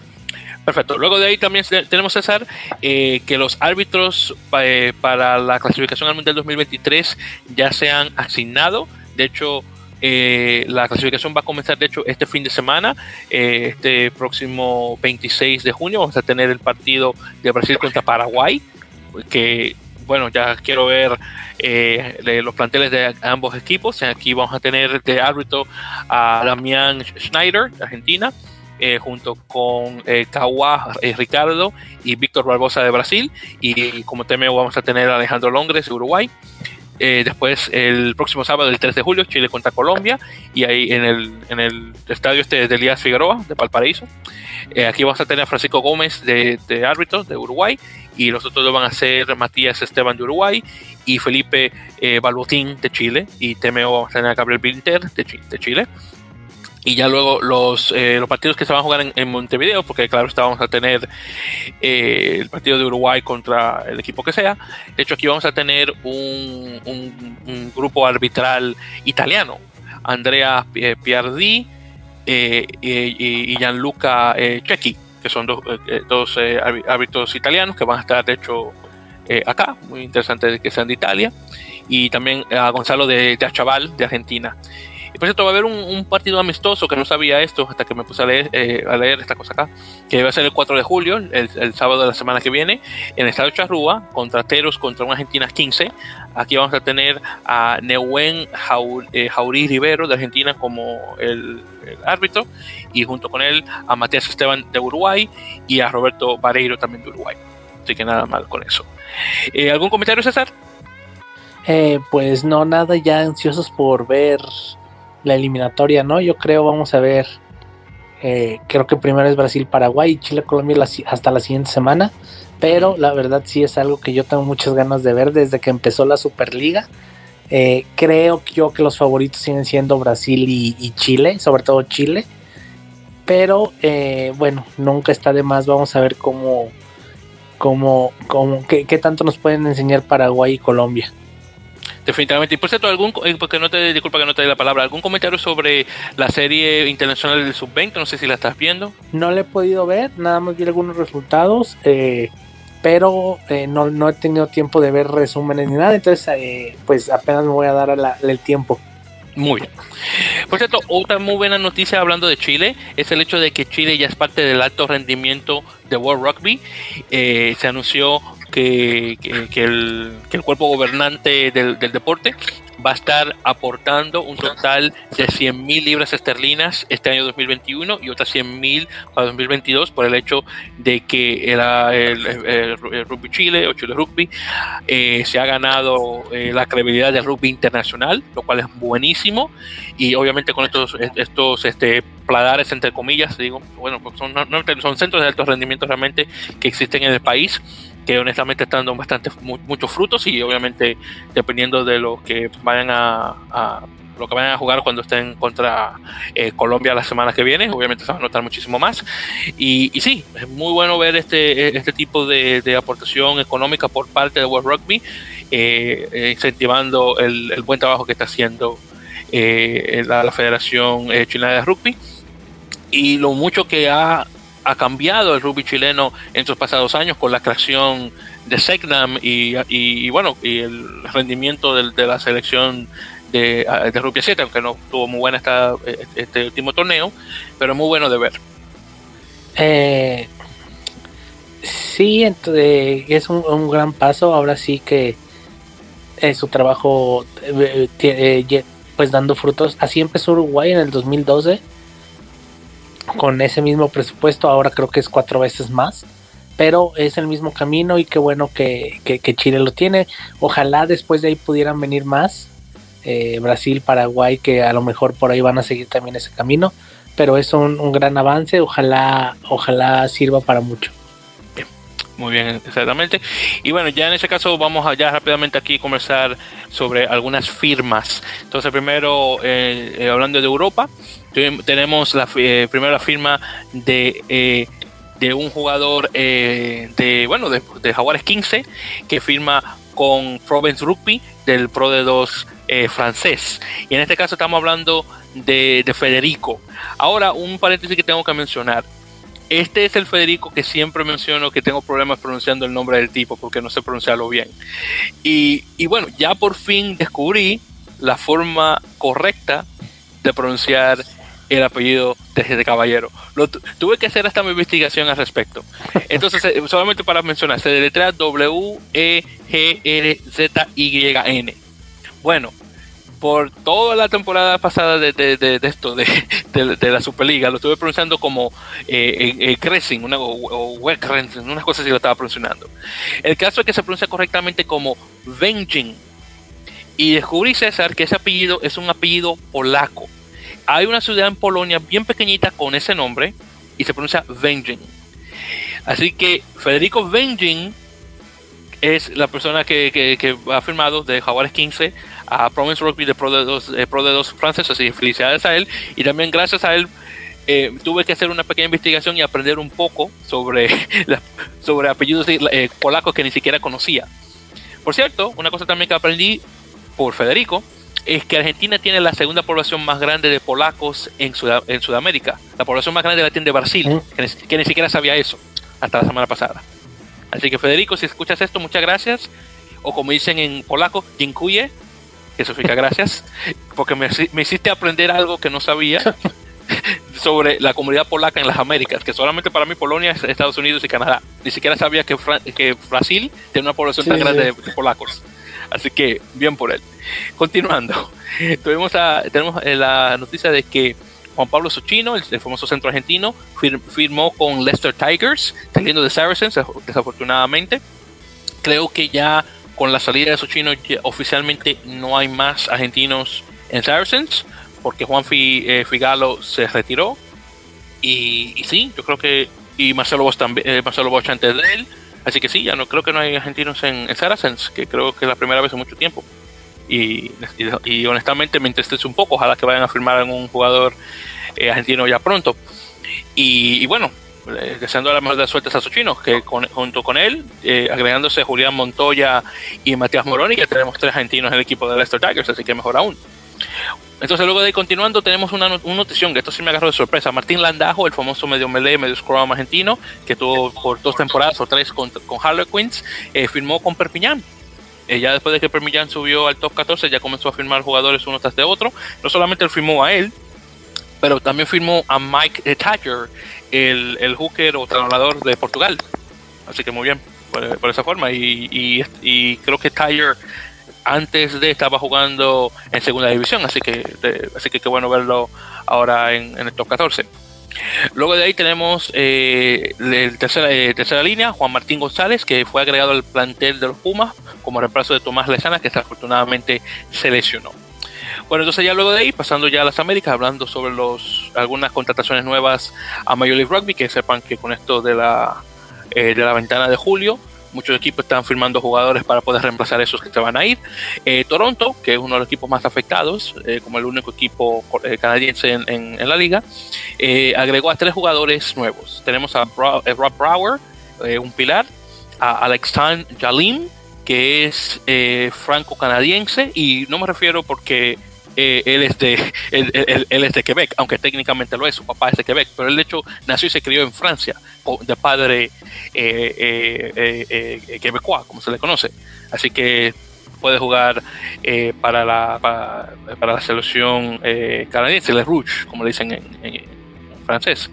Perfecto. Luego de ahí también tenemos, César, eh, que los árbitros eh, para la clasificación al Mundial 2023 ya se han asignado. De hecho, eh, la clasificación va a comenzar, de hecho, este fin de semana, este próximo 26 de junio. Vamos a tener el partido de Brasil contra Paraguay, que, bueno, ya quiero ver los planteles de ambos equipos. Aquí vamos a tener de árbitro a Damián Schneider, de Argentina. Eh, junto con eh, eh, Ricardo y Víctor Barbosa de Brasil. Y como tema vamos a tener a Alejandro Longres de Uruguay. Eh, después, el próximo sábado, el 3 de julio, Chile contra Colombia. Y ahí en el, en el estadio este de Elías Figueroa, de Valparaíso. Aquí vamos a tener a Francisco Gómez de, de árbitro de Uruguay. Y los otros dos van a ser Matías Esteban de Uruguay y Felipe Balbotín de Chile. Y TMO vamos a tener a Gabriel Pinter de, de Chile y ya luego los, eh, los partidos que se van a jugar en, Montevideo, porque claro, estábamos a tener eh, el partido de Uruguay contra el equipo que sea. De hecho, aquí vamos a tener un, un, grupo arbitral italiano, Andrea Piardi eh, y, Gianluca Cecchi, que son dos, dos árbitros italianos que van a estar, de hecho, acá. Muy interesante que sean de Italia. Y también a Gonzalo de, de Achaval, de Argentina. Y por cierto, va a haber un, partido amistoso que no sabía esto hasta que me puse a leer, eh, a leer esta cosa acá, que va a ser el 4 de julio, el, sábado de la semana que viene, en el Estadio Charrúa, contra Teros, contra una Argentina 15. Aquí vamos a tener a Neuen eh, Jaurí Rivero de Argentina como el, árbitro, y junto con él a Matías Esteban de Uruguay y a Roberto Vareiro también de Uruguay. Así que nada mal con eso. Eh, ¿Algún comentario, César? pues no, nada, ya ansiosos por ver la eliminatoria, ¿no? Yo creo, vamos a ver, eh, creo que primero es Brasil-Paraguay y Chile-Colombia hasta la siguiente semana, pero la verdad sí es algo que yo tengo muchas ganas de ver desde que empezó la Superliga. Eh, creo yo que los favoritos siguen siendo Brasil y, Chile, sobre todo Chile. Pero eh, bueno, nunca está de más. Vamos a ver cómo, cómo, cómo qué, qué tanto nos pueden enseñar Paraguay y Colombia. Definitivamente. Y por cierto, algún, eh, porque no te disculpa que no te dé la palabra, algún comentario sobre la serie internacional del sub-20, no sé si la estás viendo. No la he podido ver, nada más vi algunos resultados, eh, pero eh, no, no, he tenido tiempo de ver resúmenes ni nada, entonces pues apenas me voy a dar el tiempo. Muy bien. Por cierto, otra muy buena noticia hablando de Chile es el hecho de que Chile ya es parte del alto rendimiento de World Rugby. se anunció que, el, cuerpo gobernante del, deporte va a estar aportando un total de 100 mil libras esterlinas este año 2021 y otras 100 mil para 2022 por el hecho de que el, Rugby Chile o Chile Rugby eh, se ha ganado eh, la credibilidad del rugby internacional, lo cual es buenísimo. Y obviamente con estos, estos este, pladares entre comillas, digo, bueno, pues son, son centros de alto rendimiento realmente que existen en el país que honestamente están dando bastante muchos frutos y obviamente dependiendo de lo que vayan a, lo que vayan a jugar cuando estén contra eh, Colombia la semana que viene, obviamente se va a notar muchísimo más. Y, y sí, es muy bueno ver este, este tipo de, aportación económica por parte de World Rugby, eh, incentivando el, buen trabajo que está haciendo eh, la, la, Federación Chilena de Rugby y lo mucho que ha ha cambiado el rugby chileno en estos pasados años con la creación de SECNAM y, bueno, y el rendimiento de, la selección de, de, rugby 7, aunque no tuvo muy buena esta, este último torneo, pero muy bueno de ver. Eh, sí, entonces, es un, gran paso. Ahora sí que eh, su trabajo, eh, eh, pues dando frutos. Así empezó Uruguay en el 2012 con ese mismo presupuesto, ahora creo que es cuatro veces más, pero es el mismo camino y qué bueno que, Chile lo tiene. Ojalá después de ahí pudieran venir más, eh, Brasil, Paraguay, que a lo mejor por ahí van a seguir también ese camino, pero es un, gran avance, ojalá, ojalá sirva para mucho. Muy bien, exactamente. Y bueno, ya en ese caso vamos a ya rápidamente aquí a conversar sobre algunas firmas. Entonces, primero, eh, eh, hablando de Europa, tenemos la, eh, primero la firma de, de un jugador de, bueno, de, de, Jaguares 15 que firma con Provence Rugby del Pro de 2 francés. Y en este caso estamos hablando de, de Federico. Ahora, un paréntesis que tengo que mencionar este es el Federico que siempre menciono que tengo problemas pronunciando el nombre del tipo porque no sé pronunciarlo bien. Y, bueno, ya por fin descubrí la forma correcta de pronunciar el apellido de este caballero. Lo tuve que hacer hasta mi investigación al respecto. Entonces, eh, solamente para mencionar, se deletrea W-E-G-R-Z-Y-N. Bueno, por toda la temporada pasada de, esto, de, la Superliga, lo estuve pronunciando como eh, eh, una, o, unas cosas así lo estaba pronunciando. El caso es que se pronuncia correctamente como Venging. Y descubrí, César, que ese apellido es un apellido polaco. Hay una ciudad en Polonia bien pequeñita con ese nombre y se pronuncia Węgrzyn. Así que Federico Węgrzyn es la persona que, ha firmado de Jaguares 15 a Province Rugby de Pro de 2 Pro de dos franceses. Así felicidades a él. Y también gracias a él eh, tuve que hacer una pequeña investigación y aprender un poco sobre, sobre apellidos eh, polacos que ni siquiera conocía. Por cierto, una cosa también que aprendí por Federico es que Argentina tiene la segunda población más grande de polacos en, en Sudamérica. La población más grande la tiene Brasil, que ni, siquiera sabía eso hasta la semana pasada. Así que Federico, si escuchas esto, muchas gracias. O como dicen en polaco, dziękuję, que significa gracias, porque me, me hiciste aprender algo que no sabía sobre la comunidad polaca en las Américas, que solamente para mí Polonia es Estados Unidos y Canadá. Ni siquiera sabía que, que Brasil tiene una población tan grande de, polacos. Así que bien por él. Continuando, tuvimos tenemos eh, la noticia de que Juan Pablo Sochino, el, famoso centro argentino, firmó con Leicester Tigers, saliendo de Saracens, desafortunadamente. Creo que ya con la salida de Sochino oficialmente no hay más argentinos en Saracens porque Juan eh, Figalo se retiró. Y, sí, yo creo que. Y Marcelo Bosch también, eh, Marcelo Bosch antes de él. Así que sí, ya no creo que no hay argentinos en, Saracens, que creo que es la primera vez en mucho tiempo. Y, honestamente me entristece un poco. Ojalá que vayan a firmar a un jugador eh, argentino ya pronto. Y, bueno, deseando la mejor de las a sus chinos, que junto con él, agregándose Julián Montoya y Matías Moroni, ya tenemos tres argentinos en el equipo de Leicester Tigers, así que mejor aún. Entonces luego de continuando tenemos una, notición que esto sí me agarró de sorpresa. Martín Landajo, el famoso medio melee, medio scrum argentino, que tuvo por dos temporadas o tres con, con Harlequins, eh, firmó con Perpiñán. Eh, ya después de que Perpiñán subió al top 14, ya comenzó a firmar jugadores uno tras de otro. No solamente él firmó a él, pero también firmó a Mike Tadger, el, el hooker o trasladador de Portugal. Así que muy bien, por, esa forma. Y, y, creo que Tadger antes de estaba jugando en segunda división, así que así que qué bueno verlo ahora en, el top 14. Luego de ahí tenemos eh, la tercera, eh, tercera línea, Juan Martín González, que fue agregado al plantel de los Pumas como reemplazo de Tomás Lezana, que desafortunadamente se lesionó. Bueno, entonces ya luego de ahí, pasando ya a las Américas, hablando sobre los algunas contrataciones nuevas a Major League Rugby, que sepan que con esto de la, eh, de la ventana de julio, muchos equipos están firmando jugadores para poder reemplazar esos que se van a ir. Eh, Toronto, que es uno de los equipos más afectados, eh, como el único equipo eh, canadiense en, la liga, agregó a tres jugadores nuevos. Tenemos a Rob Brower, un pilar, a Alexandre Jalim, que es franco-canadiense, y no me refiero porque eh, él, es de, él, es de Quebec, aunque técnicamente lo es, su papá es de Quebec, pero él de hecho nació y se crió en Francia, de padre eh, eh, quebecois, como se le conoce. Así que puede jugar para, la, para, la selección canadiense, Le Rouge, como le dicen en, francés.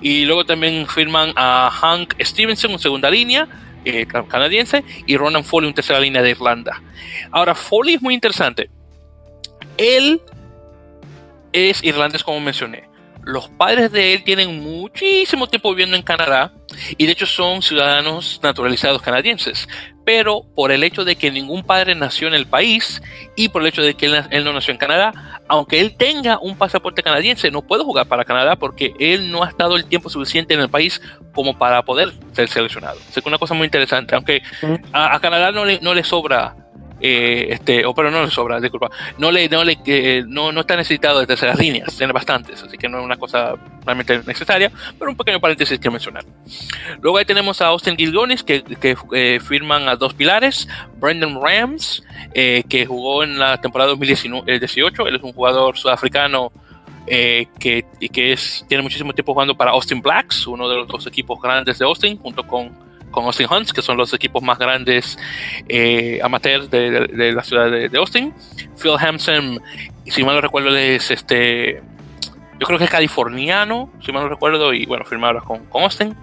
Y luego también firman a Hank Stevenson en segunda línea, canadiense, y Ronan Foley en tercera línea de Irlanda. Ahora, Foley es muy interesante él es irlandés, como mencioné. Los padres de él tienen muchísimo tiempo viviendo en Canadá y de hecho son ciudadanos naturalizados canadienses. Pero por el hecho de que ningún padre nació en el país y por el hecho de que él, no nació en Canadá, aunque él tenga un pasaporte canadiense, no puede jugar para Canadá porque él no ha estado el tiempo suficiente en el país como para poder ser seleccionado. Es una cosa muy interesante, aunque a, Canadá no le, no le sobra eh, este, o pero no le sobra, disculpa, no le, no le, no, no está necesitado de terceras líneas, tiene bastantes, así que no es una cosa realmente necesaria, pero un pequeño paréntesis que mencionar. Luego ahí tenemos a Austin Gilgonis, que, que eh, firman a dos pilares, Brendan Rams, eh, que jugó en la temporada 2018, él es un jugador sudafricano que, que es, tiene muchísimo tiempo jugando para Austin Blacks, uno de los dos equipos grandes de Austin, junto con con Austin Hunts, que son los equipos más grandes eh, amateurs de, la ciudad de, Austin. Phil Hampson, si mal no recuerdo, es este. Yo creo que es californiano, si mal no recuerdo, y bueno, firmaron con, con Austin.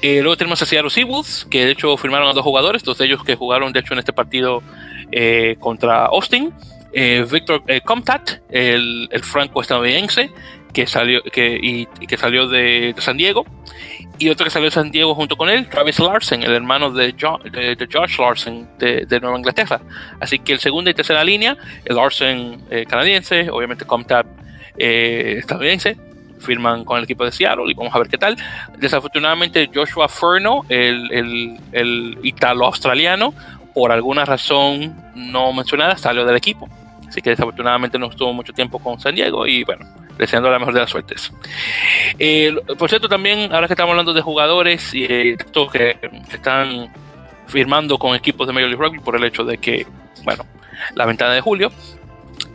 Eh, luego tenemos a Seattle Seawolves, que de hecho firmaron a dos jugadores, dos de ellos que jugaron de hecho en este partido eh, contra Austin. Victor Comtat, el, el franco-estadounidense, que salió, que, y, que salió de, San Diego. Y otro que salió de San Diego junto con él, Travis Larsen, el hermano de, de, Josh Larsen de, Nueva Inglaterra. Así que el segundo y tercera línea, el Larsen eh, canadiense, obviamente Comtap eh, estadounidense, firman con el equipo de Seattle y vamos a ver qué tal. Desafortunadamente Joshua Furno, el, el, el italo-australiano, por alguna razón no mencionada, salió del equipo. Así que desafortunadamente no estuvo mucho tiempo con San Diego y bueno, deseando la mejor de las suertes. Eh, por cierto, también, ahora que estamos hablando de jugadores y eh, que, están firmando con equipos de Major League Rugby por el hecho de que, bueno, la ventana de julio,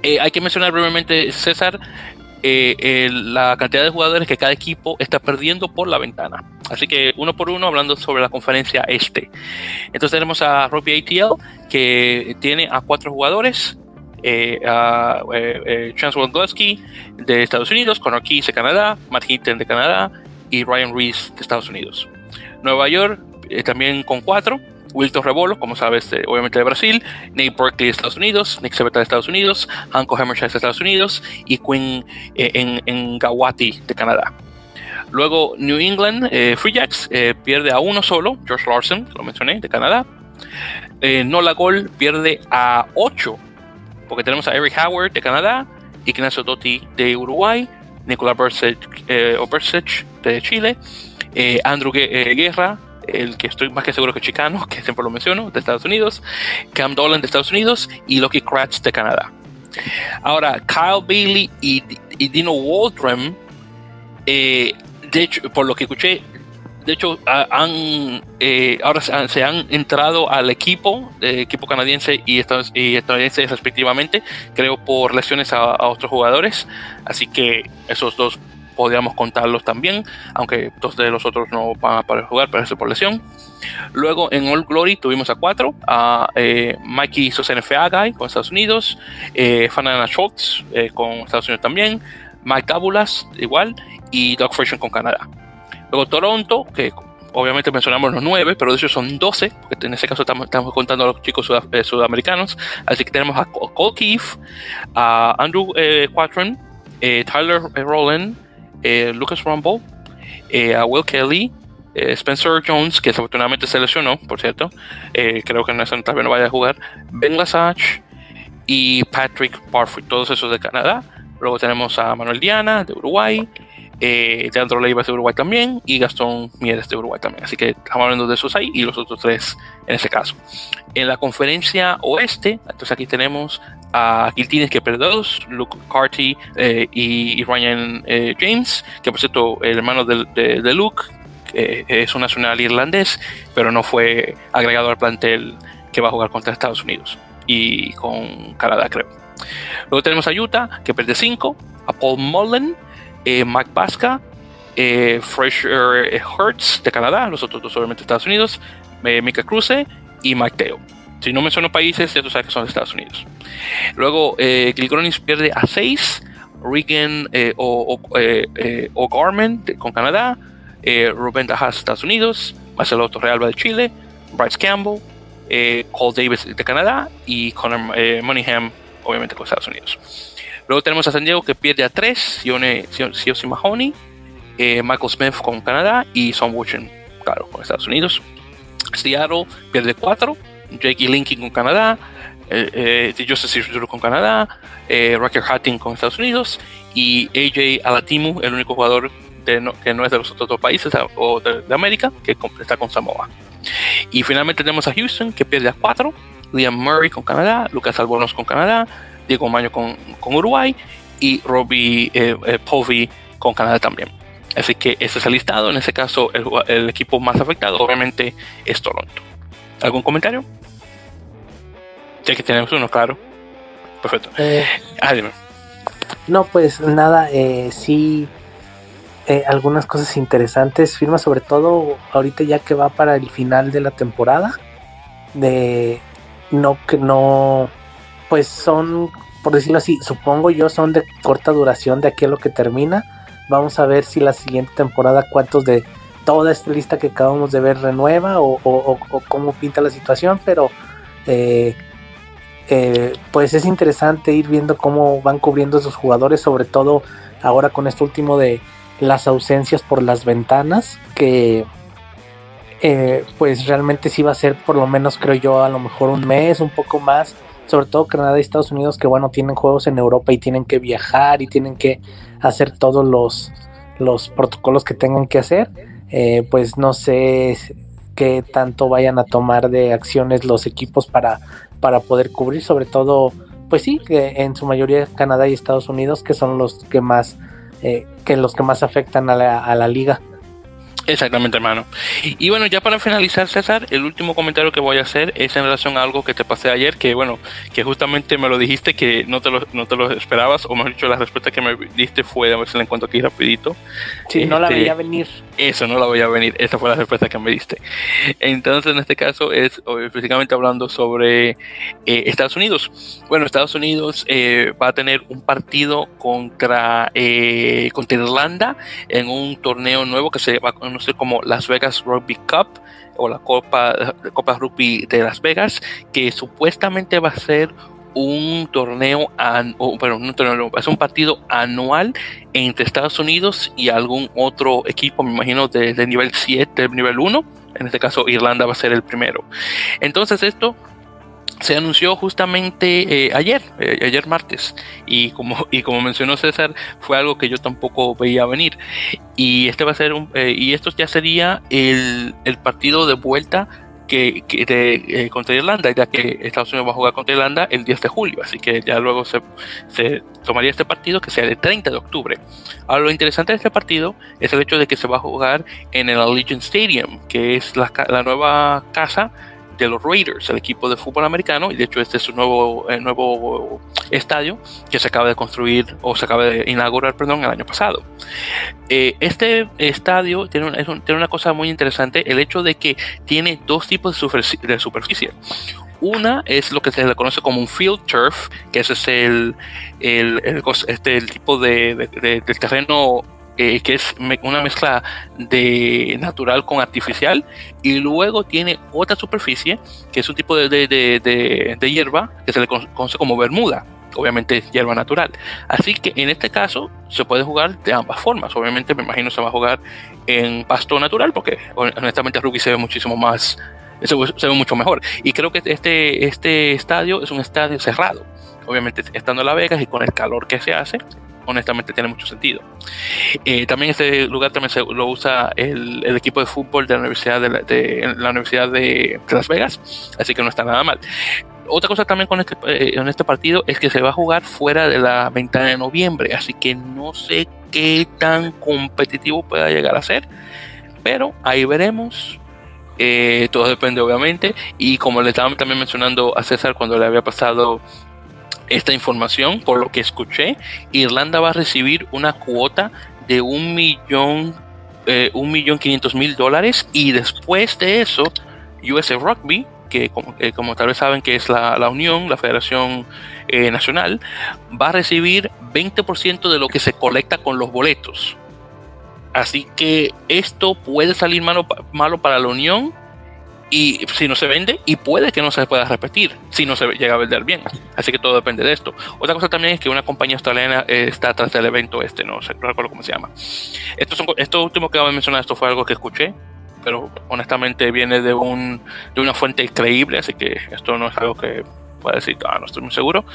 eh, hay que mencionar brevemente, César, la cantidad de jugadores que cada equipo está perdiendo por la ventana. Así que uno por uno hablando sobre la conferencia este. Entonces tenemos a Rugby ATL que tiene a cuatro jugadores eh, a eh, eh Chancellor de Estados Unidos, Conor Keys de Canadá, Matt Hinton de Canadá y Ryan Reese de Estados Unidos. Nueva York eh, también con cuatro. Wilton Rebolo, como sabes, obviamente de Brasil, Nate Berkeley de Estados Unidos, Nick Sebeta de Estados Unidos, Hanko Hammershaw de Estados Unidos y Quinn en, en Gawati de Canadá. Luego New England Free Jacks pierde a uno solo, George Larson, lo mencioné, de Canadá. Nola Gol pierde a ocho porque tenemos a Eric Howard de Canadá, Ignacio Dotti de Uruguay, Nicolás eh, Obersech de Chile, eh, Andrew eh, Guerra, el que estoy más que seguro que chicano, que siempre lo menciono, de Estados Unidos, Cam Dolan de Estados Unidos y Loki Kratz de Canadá. Ahora, Kyle Bailey y, Dino Waldrum, de hecho, por lo que escuché, de hecho, han, eh, ahora se han entrado al equipo, equipo canadiense y, estadounidense respectivamente, creo por lesiones a, otros jugadores. Así que esos dos podríamos contarlos también, aunque dos de los otros no van a poder jugar, parece por lesión. Luego en All Glory tuvimos a cuatro, a eh, Mikey Sosenefeagay con Estados Unidos, eh, Fanana Schultz eh, con Estados Unidos también, Mike Tabulas igual, y Doug Freshman con Canadá. Luego Toronto, que obviamente mencionamos los nueve, pero de hecho son 12, porque en ese caso estamos, contando a los chicos eh, sudamericanos. Así que tenemos a Cole Keefe, a Andrew eh, Quatron, eh, Tyler Rowland, Lucas Rumble, a Will Kelly, Spencer Jones, que desafortunadamente se lesionó, por cierto. creo que en esa tal no vaya a jugar. Ben Lasage y Patrick Parfit, todos esos de Canadá. Luego tenemos a Manuel Diana de Uruguay, eh, Leandro de Uruguay también y Gastón Mieres de Uruguay también. Así que estamos hablando de esos ahí y los otros tres en ese caso. En la conferencia oeste, entonces aquí tenemos a Giltines que perdió Luke Carty eh, y, Ryan eh, James, que por cierto, el hermano de, de, Luke es un nacional irlandés, pero no fue agregado al plantel que va a jugar contra Estados Unidos y con Canadá, creo. Luego tenemos a Utah, que pierde 5, a Paul Mullen, eh, Mike Basca, eh, Fraser eh, Hertz de Canadá, los otros dos obviamente Estados Unidos, Mika Cruze y Mike Teo. Si no menciono países, ya tú sabes que son de Estados Unidos. Luego, eh, Gilgronis pierde a 6, Regan o, o Garmin con Canadá, Rubén Dajas Estados Unidos, Marcelo Torrealba de Chile, Bryce Campbell, Cole Davis de Canadá y Connor Moneyham, obviamente con Estados Unidos. Luego tenemos a San Diego que pierde a 3, Siosi Mahoney, eh, Michael Smith con Canadá y Son Woochen, claro, con Estados Unidos. Seattle pierde 4, Jake Linkin con Canadá, eh, eh, Joseph con Canadá, eh, Rocker Hatting con Estados Unidos y AJ Alatimu, el único jugador que no es de los otros dos países o de, América, que está con Samoa. Y finalmente tenemos a Houston que pierde a 4, Liam Murray con Canadá, Lucas Albonos con Canadá, Diego Maño con, Uruguay y Robbie eh, eh con Canadá también. Así que ese es el listado. En ese caso, el, equipo más afectado, obviamente, es Toronto. ¿Algún comentario? Ya que tenemos uno, claro. Perfecto. Eh, ah, no, pues nada, eh, sí. algunas cosas interesantes. Firma sobre todo ahorita ya que va para el final de la temporada. De no que no pues son, por decirlo así, supongo yo son de corta duración de aquí a lo que termina. Vamos a ver si la siguiente temporada cuántos de toda esta lista que acabamos de ver renueva o, cómo pinta la situación, pero eh, eh, pues es interesante ir viendo cómo van cubriendo esos jugadores, sobre todo ahora con esto último de las ausencias por las ventanas, que eh, pues realmente sí va a ser por lo menos creo yo a lo mejor un mes, un poco más, sobre todo Canadá y Estados Unidos que bueno tienen juegos en Europa y tienen que viajar y tienen que hacer todos los, los protocolos que tengan que hacer, eh, pues no sé qué tanto vayan a tomar de acciones los equipos para, para poder cubrir, sobre todo, pues sí, que en su mayoría Canadá y Estados Unidos, que son los que más, eh, que los que más afectan a la, a la liga. Exactamente, hermano. Y bueno, ya para finalizar, César, el último comentario que voy a hacer es en relación a algo que te pasé ayer, que bueno, que justamente me lo dijiste que no te lo, no te lo esperabas, o mejor dicho, la respuesta que me diste fue, a ver si la encuentro aquí rapidito. Sí, no la este, veía venir. Eso, no la veía venir, esa fue la respuesta que me diste. Entonces, en este caso es físicamente hablando sobre eh, Estados Unidos. Bueno, Estados Unidos eh, va a tener un partido contra, eh, contra Irlanda en un torneo nuevo que se va a como Las Vegas Rugby Cup o la Copa, Copa Rugby de Las Vegas, que supuestamente va a ser un torneo, pero un torneo, es un partido anual entre Estados Unidos y algún otro equipo, me imagino, de, de nivel 7, de nivel 1. En este caso, Irlanda va a ser el primero. Entonces, esto se anunció justamente eh, ayer, eh, ayer martes, y como, y como mencionó César, fue algo que yo tampoco veía venir. Y este va a ser eh, y esto ya sería el, el partido de vuelta que, que contra Irlanda, ya que Estados Unidos va a jugar contra Irlanda el 10 de julio, así que ya luego se, se, tomaría este partido que sea el 30 de octubre. Ahora lo interesante de este partido es el hecho de que se va a jugar en el Allegiant Stadium, que es la, la nueva casa de los Raiders, el equipo de fútbol americano, y de hecho este es un nuevo, eh, nuevo estadio que se acaba de construir o se acaba de inaugurar, perdón, el año pasado. Eh, este estadio tiene una, tiene una, cosa muy interesante, el hecho de que tiene dos tipos de, superficie. Una es lo que se le conoce como un field turf, que ese es el, el, este, el tipo de, de terreno eh, que es una mezcla de natural con artificial, y luego tiene otra superficie, que es un tipo de, de, de, de hierba que se le conoce como bermuda, obviamente hierba natural. Así que en este caso se puede jugar de ambas formas. Obviamente me imagino se va a jugar en pasto natural, porque honestamente rugby se ve muchísimo más, se ve mucho mejor. Y creo que este, este estadio es un estadio cerrado. Obviamente estando en La Vegas y con el calor que se hace, honestamente tiene mucho sentido. Eh, también este lugar también se, lo usa el, equipo de fútbol de la Universidad de la, Universidad de Las Vegas, así que no está nada mal. Otra cosa también con este, eh, este partido es que se va a jugar fuera de la ventana de noviembre, así que no sé qué tan competitivo pueda llegar a ser, pero ahí veremos. Eh, todo depende obviamente y como le estaba también mencionando a César cuando le había pasado esta información, por lo que escuché, Irlanda va a recibir una cuota de un millón, eh, un millón quinientos mil dólares y después de eso, US Rugby, que como, eh, como, tal vez saben que es la, la Unión, la Federación eh, Nacional, va a recibir 20% de lo que se colecta con los boletos. Así que esto puede salir malo, malo para la Unión y si no se vende y puede que no se pueda repetir si no se llega a vender bien. Así que todo depende de esto. Otra cosa también es que una compañía australiana eh, está tras del evento este no, sé, no recuerdo cómo se llama. Esto, son, esto último que acabo de mencionar esto fue algo que escuché pero honestamente viene de un de una fuente creíble así que esto no es algo que pueda decir ah, no estoy muy seguro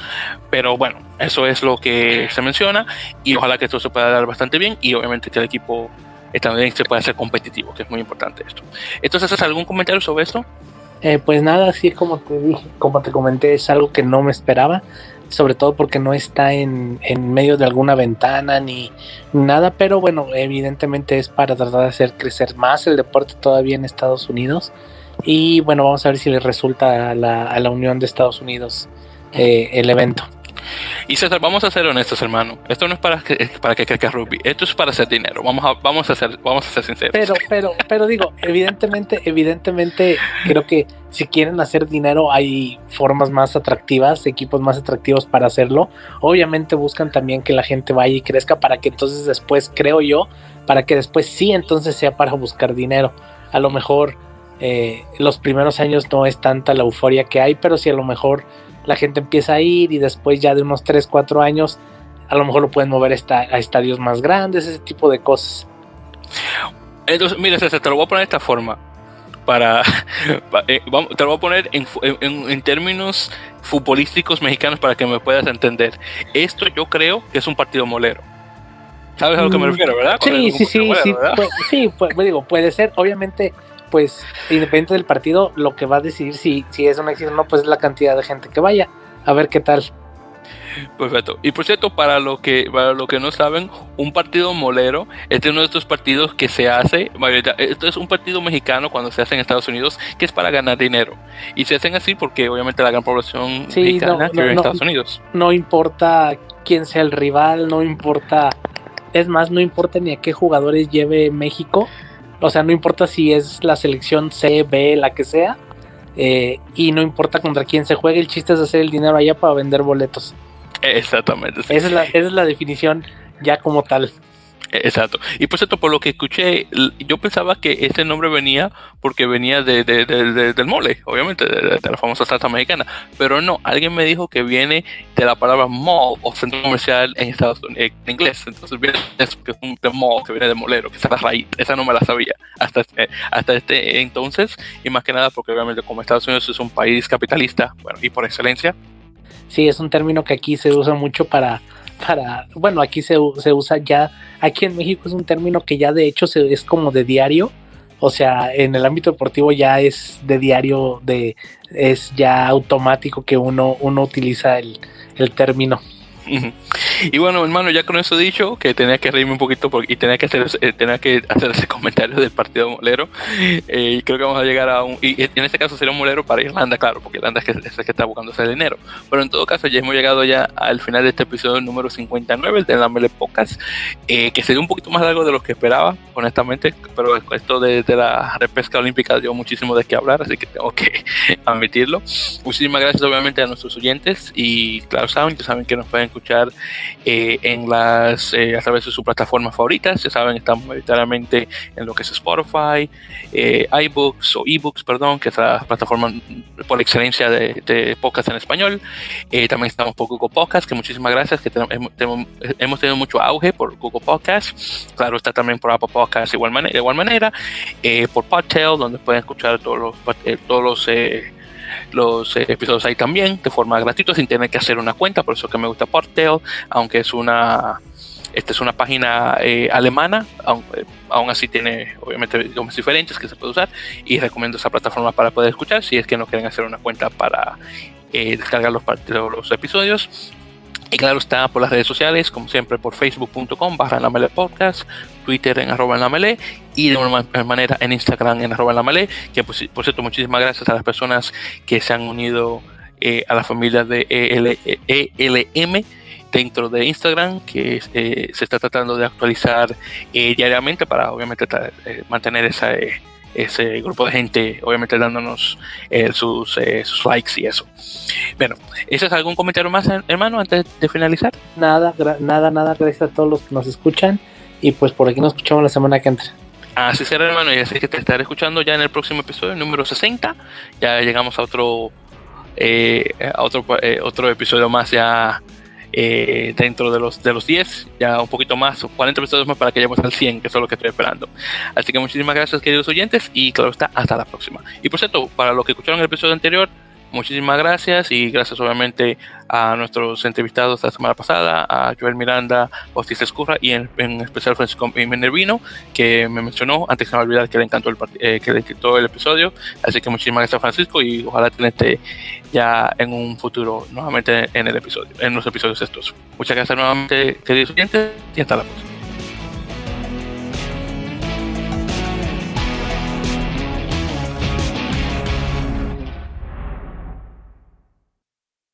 pero bueno eso es lo que se menciona y ojalá que esto se pueda dar bastante bien y obviamente que el equipo estadounidense pueda ser competitivo, que es muy importante esto. Entonces, ¿haces algún comentario sobre esto? Eh, pues nada, así como te dije, como te comenté, es algo que no me esperaba, sobre todo porque no está en, en medio de alguna ventana ni nada, pero bueno, evidentemente es para tratar de hacer crecer más el deporte todavía en Estados Unidos. Y bueno, vamos a ver si le resulta a la, a la Unión de Estados Unidos eh, el evento. Y César, vamos a ser honestos, hermano. Esto no es para que crezca rugby. Esto es para hacer dinero. Vamos a vamos a ser vamos a ser sinceros. Pero pero pero digo, evidentemente evidentemente creo que si quieren hacer dinero hay formas más atractivas, equipos más atractivos para hacerlo. Obviamente buscan también que la gente vaya y crezca para que entonces después creo yo para que después sí entonces sea para buscar dinero. A lo mejor eh, los primeros años no es tanta la euforia que hay, pero si a lo mejor la gente empieza a ir y después ya de unos 3, 4 años a lo mejor lo pueden mover a estadios más grandes, ese tipo de cosas. Entonces, mira, César, te lo voy a poner de esta forma. Para, eh, te lo voy a poner en, en, términos futbolísticos mexicanos para que me puedas entender. Esto yo creo que es un partido molero. ¿Sabes a lo que me mm, refiero, verdad? Sí, sí, sí, sí, sí, digo, puede ser. Obviamente, pues, independiente del partido, lo que va a decidir si, si es un éxito o no, pues es la cantidad de gente que vaya. A ver qué tal. Perfecto. Y por cierto, para lo que para lo que no saben, un partido molero este es uno de estos partidos que se hace, esto es un partido mexicano cuando se hace en Estados Unidos, que es para ganar dinero. Y se hacen así porque obviamente la gran población mexicana no, en Estados Unidos. No importa quién sea el rival, no importa, es más, no importa ni a qué jugadores lleve México. O sea, no importa si es la selección C, B, la que sea. Eh, y no importa contra quién se juegue, el chiste es hacer el dinero allá para vender boletos. Exactamente. Esa, es la, esa es la definición ya como tal. Exacto. Y por cierto, por lo que escuché, yo pensaba que ese nombre venía porque venía de, del mole, obviamente, de, la famosa salsa mexicana. Pero no, alguien me dijo que viene de la palabra mall o centro comercial en Estados Unidos, en inglés. Entonces viene que es un de mall, que viene de molero, que es la raíz. Esa no me la sabía hasta, este, hasta este entonces. Y más que nada porque obviamente como Estados Unidos es un país capitalista, bueno, y por excelencia, Sí, es un término que aquí se usa mucho para, para bueno, aquí se, se usa ya, aquí en México es un término que ya de hecho se, es como de diario, o sea, en el ámbito deportivo ya es de diario, de, es ya automático que uno, uno utiliza el, el término. Y bueno, hermano, ya con eso dicho, que tenía que reírme un poquito porque, y tenía que hacer, eh, tenía que hacer ese comentario del partido molero. Eh, y creo que vamos a llegar a un. Y, en este caso sería un molero para Irlanda, claro, porque Irlanda es, que, es el que está buscando ese dinero. Pero en todo caso, ya hemos llegado ya al final de este episodio número 59, el de la Mele Pocas, eh, que sería un poquito más largo de lo que esperaba, honestamente. Pero esto de, de la repesca olímpica dio muchísimo de qué hablar, así que tengo que admitirlo. Muchísimas gracias, obviamente, a nuestros oyentes. Y claro, saben, saben que nos pueden escuchar eh, en las, eh, a través de sus plataformas favoritas. Ya saben, estamos mayoritariamente en lo que es Spotify, eh, iBooks o eBooks, perdón, que es la plataforma por excelencia de, de podcast en español. también estamos por Google Podcast, que muchísimas gracias, que tenemos, hemos tenido mucho auge por Google Podcast. Claro, está también por Apple Podcast de igual manera, de igual manera por Podtail, donde pueden escuchar todos los, todos los los eh, episodios ahí también de forma gratuita sin tener que hacer una cuenta, por eso que me gusta Portail, aunque es una esta es una página eh, alemana, eh, aún, así tiene obviamente idiomas diferentes que se puede usar y recomiendo esa plataforma para poder escuchar si es que no quieren hacer una cuenta para descargar los, los episodios y claro, está por las redes sociales, como siempre, por facebook.com barra podcast, Twitter en arroba y de una manera en Instagram en arroba que por, cierto, muchísimas gracias a las personas que se han unido eh, a la familia de ELM dentro de Instagram, que eh, se está tratando de actualizar eh, diariamente para obviamente mantener esa ese grupo de gente, obviamente dándonos eh, sus, eh, sus, likes y eso. Bueno, ¿ese es algún comentario más, hermano, antes de finalizar? Nada, nada, nada, gracias a todos los que nos escuchan y pues por aquí nos escuchamos la semana que entra. Así será, hermano, y así que te estaré escuchando ya en el próximo episodio, número 60. Ya llegamos a otro, eh, a otro, otro episodio más ya eh, dentro de los, de los 10, ya un poquito más, 40 episodios más para que lleguemos al 100, que es lo que estoy esperando. Así que muchísimas gracias, queridos oyentes, y claro está, hasta la próxima. Y por cierto, para los que escucharon el episodio anterior, muchísimas gracias y gracias obviamente a nuestros entrevistados la semana pasada, a Joel Miranda, Bautista Escurra y en, especial Francisco Minervino, que me mencionó, antes que me olvidar que le encantó el, eh, que le encantó el episodio. Así que muchísimas gracias Francisco y ojalá tenerte ya en un futuro nuevamente en el episodio, en los episodios estos. Muchas gracias nuevamente, queridos oyentes, y hasta la próxima.